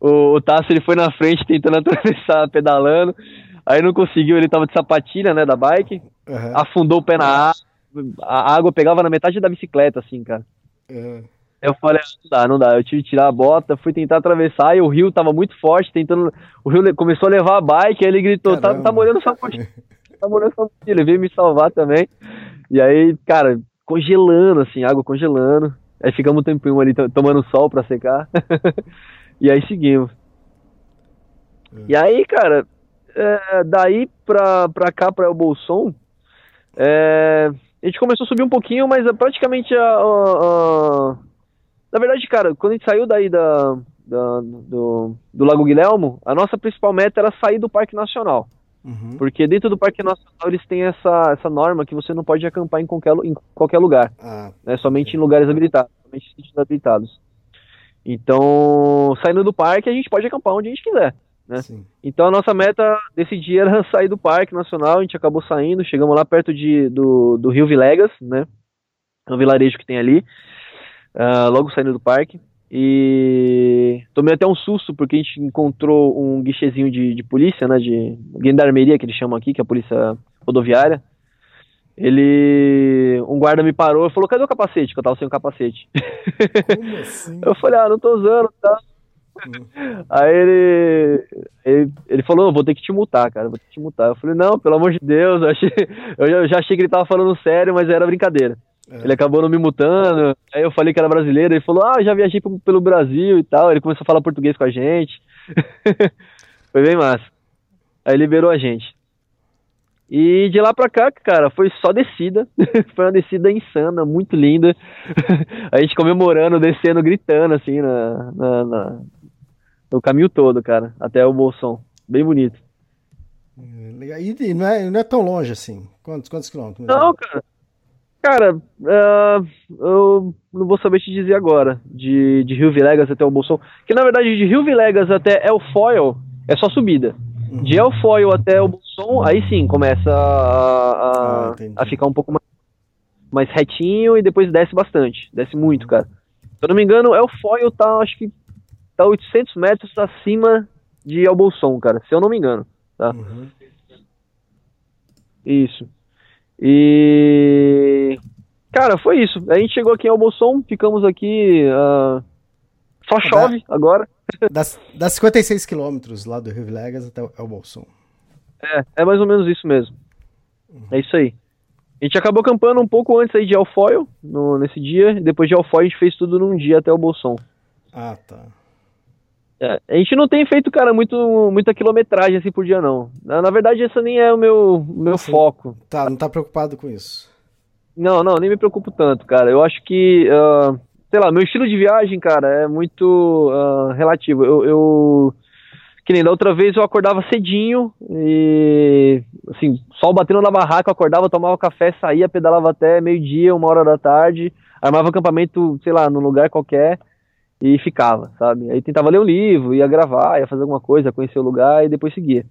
O, o Tasso, ele foi na frente tentando atravessar, pedalando. Aí não conseguiu, ele tava de sapatilha, né, da bike. Aham. Afundou o pé na água. A água pegava na metade da bicicleta, assim, cara. aham. Eu falei, ah, não dá, não dá. Eu tive que tirar a bota, fui tentar atravessar e o rio tava muito forte, tentando. O rio começou a levar a bike, aí ele gritou, tá, Caramba. tá molhando sua mochila, tá molhando sua mochila. Ele veio me salvar também. E aí, cara, congelando, assim, água congelando. Aí ficamos um tempinho ali to- tomando sol pra secar. e aí seguimos. E aí, cara, é, daí pra, pra cá, pra El Bolson, é, a gente começou a subir um pouquinho, mas é praticamente a, a- a- Na verdade, cara, quando a gente saiu daí da, da- do, do Lago Guilhermo, a nossa principal meta era sair do Parque Nacional. Uhum. Porque dentro do Parque Nacional eles têm essa, essa norma que você não pode acampar em qualquer, em qualquer lugar Ah, né? Somente em lugares habilitados, somente em sítios habilitados. Então, saindo do parque, a gente pode acampar onde a gente quiser. né? Então, a nossa meta desse dia era sair do Parque Nacional. A gente acabou saindo, chegamos lá perto de, do, do Rio Vilegas, né? É um vilarejo que tem ali, ah, logo saindo do parque. E tomei até um susto, porque a gente encontrou um guichezinho de, de polícia, né? De gendarmeria, que eles chamam aqui, que é a polícia rodoviária. Ele. Um guarda me parou e falou: cadê o capacete? Que eu tava sem o capacete. Assim? Eu falei, ah, não tô usando, tá? Aí ele, ele, ele falou, vou ter que te multar, cara, vou ter que te multar. Eu falei, não, pelo amor de Deus, eu, achei, eu já achei que ele tava falando sério, mas era brincadeira. É. Ele acabou não me multando, aí eu falei que era brasileiro, ele falou, ah, já viajei pelo Brasil e tal, ele começou a falar português com a gente. foi bem massa. Aí liberou a gente. E de lá pra cá, cara, foi só descida. foi uma descida insana, muito linda. a gente comemorando, descendo, gritando, assim, na, na- na- no caminho todo, cara, até o Bolson. Bem bonito. E e não é, não é tão longe assim. Quantos, quantos quilômetros? Não, cara. Cara, ah, eu não vou saber te dizer agora. De, de Rio Vilegas até o Bolson. Que na verdade, de Rio Vilegas até El Foil é só subida. De El Foil até o Bolson, aí sim começa a, a- Ah, a ficar um pouco mais, mais retinho e depois desce bastante. Desce muito, cara. Se eu não me engano, El Foil tá, acho que tá 800 metros acima de El Bolson, cara. Se eu não me engano. Tá? Uhum. Isso. E. Cara, foi isso. A gente chegou aqui em Albolson, ficamos aqui. ah, Só chove agora. Das, das 56 quilômetros lá do Rio Vilegas até o Bolson. É, é mais ou menos isso mesmo. É isso aí. A gente acabou acampando um pouco antes aí de Alfoil, no, nesse dia. Depois de Alfoil a gente fez tudo num dia até o Bolson. Ah, tá. É, a gente não tem feito, cara, muito, muita quilometragem assim por dia, não. Na, na verdade, esse nem é o meu, meu foco. Tá, não tá preocupado com isso. Não, não, nem me preocupo tanto, cara. Eu acho que, ah, sei lá, meu estilo de viagem, cara, é muito ah, relativo. Eu, eu, que nem da outra vez eu acordava cedinho e, assim, sol batendo na barraca, eu acordava, tomava café, saía, pedalava até meio-dia, uma hora da tarde, armava acampamento, sei lá, num lugar qualquer e ficava, sabe? Aí tentava ler um livro, ia gravar, ia fazer alguma coisa, conhecer o lugar e depois seguia.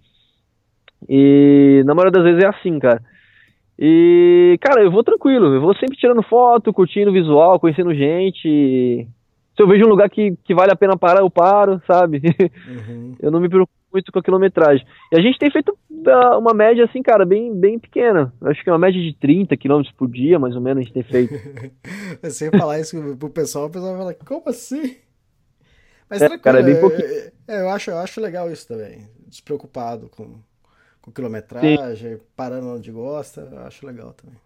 E na maioria das vezes é assim, cara. E, cara, eu vou tranquilo, eu vou sempre tirando foto, curtindo o visual, conhecendo gente. Se eu vejo um lugar que, que vale a pena parar, eu paro, sabe? Uhum. eu não me preocupo muito com a quilometragem. E a gente tem feito ah, uma média, assim, cara, bem, bem pequena. Eu Acho que é uma média de 30 quilômetros por dia, mais ou menos, a gente tem feito. Você falar isso pro pessoal, o pessoal vai falar, como assim? Mas É, tranquilo, cara, é bem é- pouquinho. é, eu, acho, eu acho legal isso também. Despreocupado com, com quilometragem, parando onde gosta, eu acho legal também.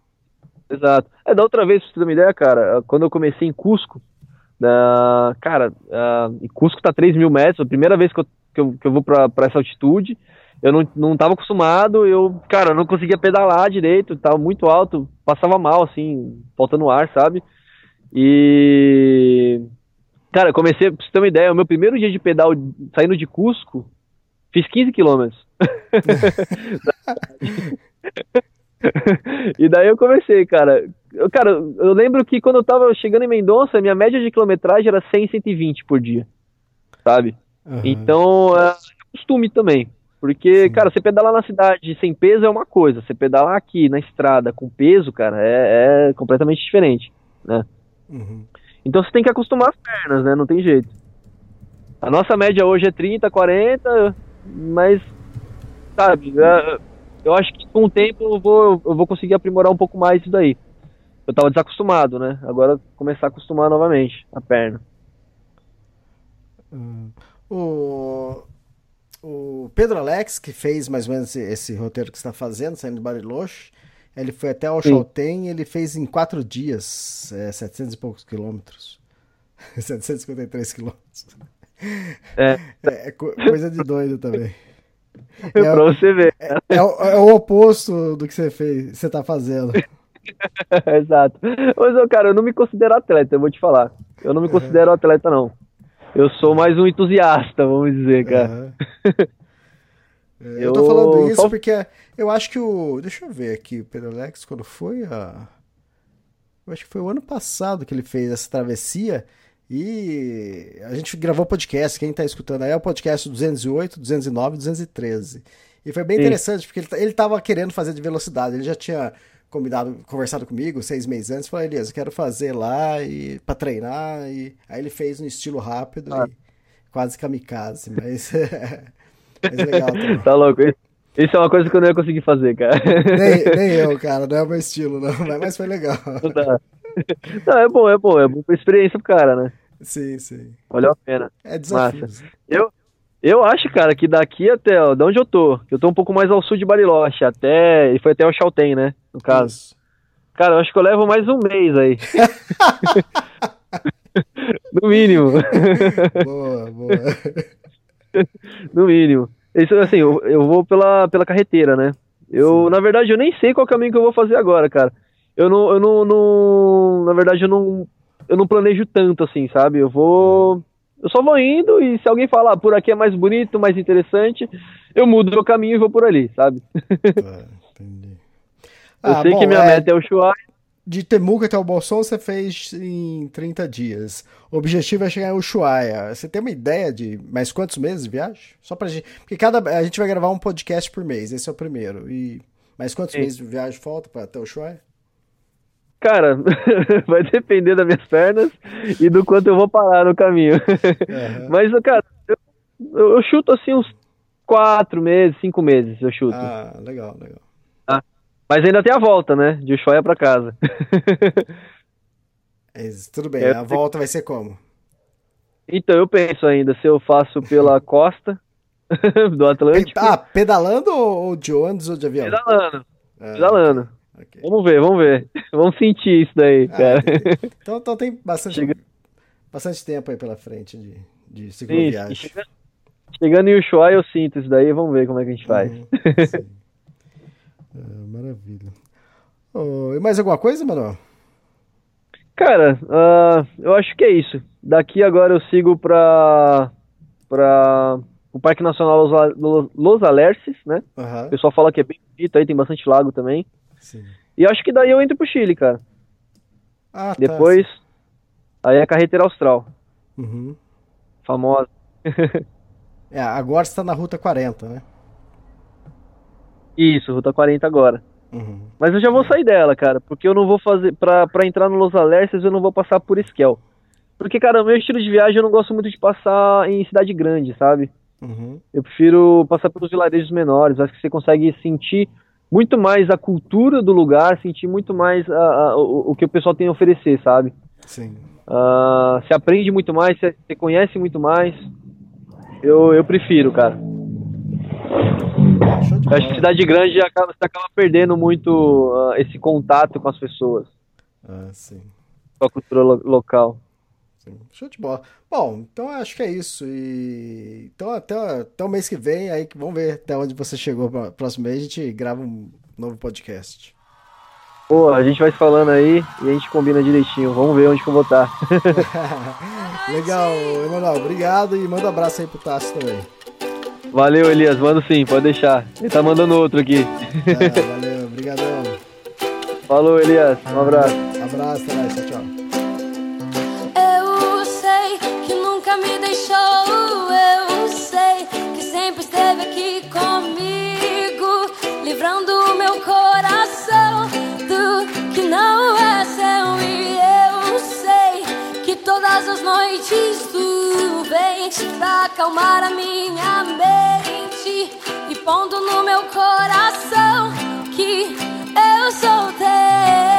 Exato. É, da outra vez, pra você ter uma ideia, cara, quando eu comecei em Cusco, ah, cara, ah, em Cusco tá 3 mil metros, a primeira vez que eu, que eu, que eu vou pra, pra essa altitude, eu não, não tava acostumado, eu, cara, eu não conseguia pedalar direito, tava muito alto, passava mal, assim, faltando ar, sabe? E, cara, eu comecei, pra você ter uma ideia, o meu primeiro dia de pedal saindo de Cusco, fiz 15 quilômetros. e daí eu comecei, cara. Eu, cara, eu lembro que quando eu tava chegando em Mendonça, minha média de quilometragem era 100, 120 por dia, sabe? Aham. Então, é costume também. Porque, cara, você pedalar na cidade sem peso é uma coisa, você pedalar aqui na estrada com peso, cara, é, é completamente diferente, né? Uhum. Então você tem que acostumar as pernas, né? Não tem jeito. A nossa média hoje é 30, 40, mas, sabe, é, eu acho que com o tempo eu vou, eu vou conseguir aprimorar um pouco mais isso daí. Eu tava desacostumado, né? Agora começar a acostumar novamente a perna. O, o Pedro Alex, que fez mais ou menos esse, esse roteiro que você está fazendo, saindo de Bariloche, ele foi até o. Chaltén, ele fez em quatro dias, é, 700 e poucos quilômetros. 753 quilômetros. É, É, é co- coisa de doido também. pra você ver. É, o, é o oposto do que você fez, você tá fazendo. Exato. Mas, ô, cara, eu não me considero atleta, eu vou te falar. Eu não me considero atleta, não. Eu sou mais um entusiasta, vamos dizer, cara. É, Eu tô Eu falando isso porque eu acho que o. Deixa eu ver aqui, o Pedro Alex, quando foi a. Eu acho que foi o ano passado que ele fez essa travessia. E a gente gravou podcast, quem tá escutando aí é o podcast 208, 209, 213. E foi bem Sim. interessante, porque ele, ta- ele tava querendo fazer de velocidade. Ele já tinha combinado, conversado comigo seis meses antes. Falou, Elias, eu quero fazer lá e para treinar. E aí ele fez no estilo rápido Ah. e quase kamikaze, mas, mas legal também. Tá louco? Isso- é uma coisa que eu não ia conseguir fazer, cara. Nem, nem eu, cara, não é o meu estilo, não, mas, mas foi legal. Não dá. Não, é bom, é bom, é bom pra experiência pro cara, né? Sim, sim. Valeu a pena. É desafio. Eu, eu acho, cara, que daqui até, ó, de onde eu tô, que eu tô um pouco mais ao sul de Bariloche, até, e foi até o Chaltén, né, no caso. Cara, eu acho que eu levo mais um mês aí. no mínimo, Boa, boa. no mínimo. Isso, assim, eu, eu vou pela, pela carreteira, né? Eu, na verdade, eu nem sei qual caminho que eu vou fazer agora, cara. Eu não, eu não, não- na verdade, eu não, eu não planejo tanto, assim, sabe? Eu vou, eu só vou indo e se alguém falar, "Ah, por aqui é mais bonito, mais interessante, eu mudo meu caminho e vou por ali, sabe? Entendi. Eu Ah, sei bom, que minha é, meta é o Chuai. De Temuco até o Bolson você fez em 30 dias. O objetivo é chegar em Ushuaia. Você tem uma ideia de mais quantos meses de viagem? Só pra gente. Porque cada, a gente vai gravar um podcast por mês, esse é o primeiro. E mais quantos Sim. meses de viagem falta pra até Ushuaia? Cara, vai depender das minhas pernas e do quanto eu vou parar no caminho. Aham. Mas, cara, eu, eu chuto assim uns quatro meses, cinco meses, eu chuto. Ah, legal, legal. Mas ainda tem a volta, né? De Ushuaia pra casa. É tudo bem, a volta vai ser como? então, eu penso ainda se eu faço pela costa do Atlântico. Ah, pedalando ou de ônibus ou de avião? Pedalando, Ah, pedalando. ok. Vamos ver, vamos ver. Vamos sentir isso daí, Ah, cara. Então, então tem bastante, Chega- bastante tempo aí pela frente de, de Sim, cicloviagem. chegando, chegando em Ushuaia eu sinto isso daí, vamos ver como é que a gente faz. Uhum, sim. Ah, maravilha. Oh, e mais alguma coisa, Manuel? Cara, ah, eu acho que é isso. Daqui agora eu sigo pra, pra o Parque Nacional Los, Los- Alerces, né? Aham, O pessoal fala que é bem bonito aí, tem bastante lago também. sim. E acho que daí eu entro pro Chile, cara. Ah, tá. Depois, aí é a carreteira austral, Uhum. famosa. É, agora você tá na Ruta 40, né? Isso, Ruta 40 agora. Uhum. Mas eu já vou sair dela, cara, porque eu não vou fazer. Pra, pra entrar no Los Alerces, eu não vou passar por Esquel. Porque, cara, o meu estilo de viagem eu não gosto muito de passar em cidade grande, sabe? Uhum. Eu prefiro passar pelos vilarejos menores. Acho que você consegue sentir muito mais a cultura do lugar, sentir muito mais a- a- o, o que o pessoal tem a oferecer, sabe? Sim. Ah, você aprende muito mais, você, você conhece muito mais. Eu, eu prefiro, cara. Eu acho que cidade grande acaba, você acaba perdendo muito ah, esse contato com as pessoas, Ah, sim. com a cultura lo- local. Sim. Show de bola. Bom, então acho que é isso. E então até, até o mês que vem, aí que vamos ver até onde você chegou. Pra, próximo mês a gente grava um novo podcast. Pô, a gente vai se falando aí e a gente combina direitinho. Vamos ver onde que eu vou estar. Legal, Emanuel. Obrigado e manda um abraço aí pro Tássio também. Valeu, Elias. Mando sim, pode deixar. Ele tá mandando outro aqui. É, valeu, obrigadão. Falou, Elias. Um abraço. Abraço, mais, tchau, tchau. Eu sei que nunca me deixou. Eu sei que sempre esteve aqui comigo, livrando o meu coração do que não é seu. E eu sei que todas as noites vente pra acalmar a minha mente e pondo no meu coração que eu sou teu.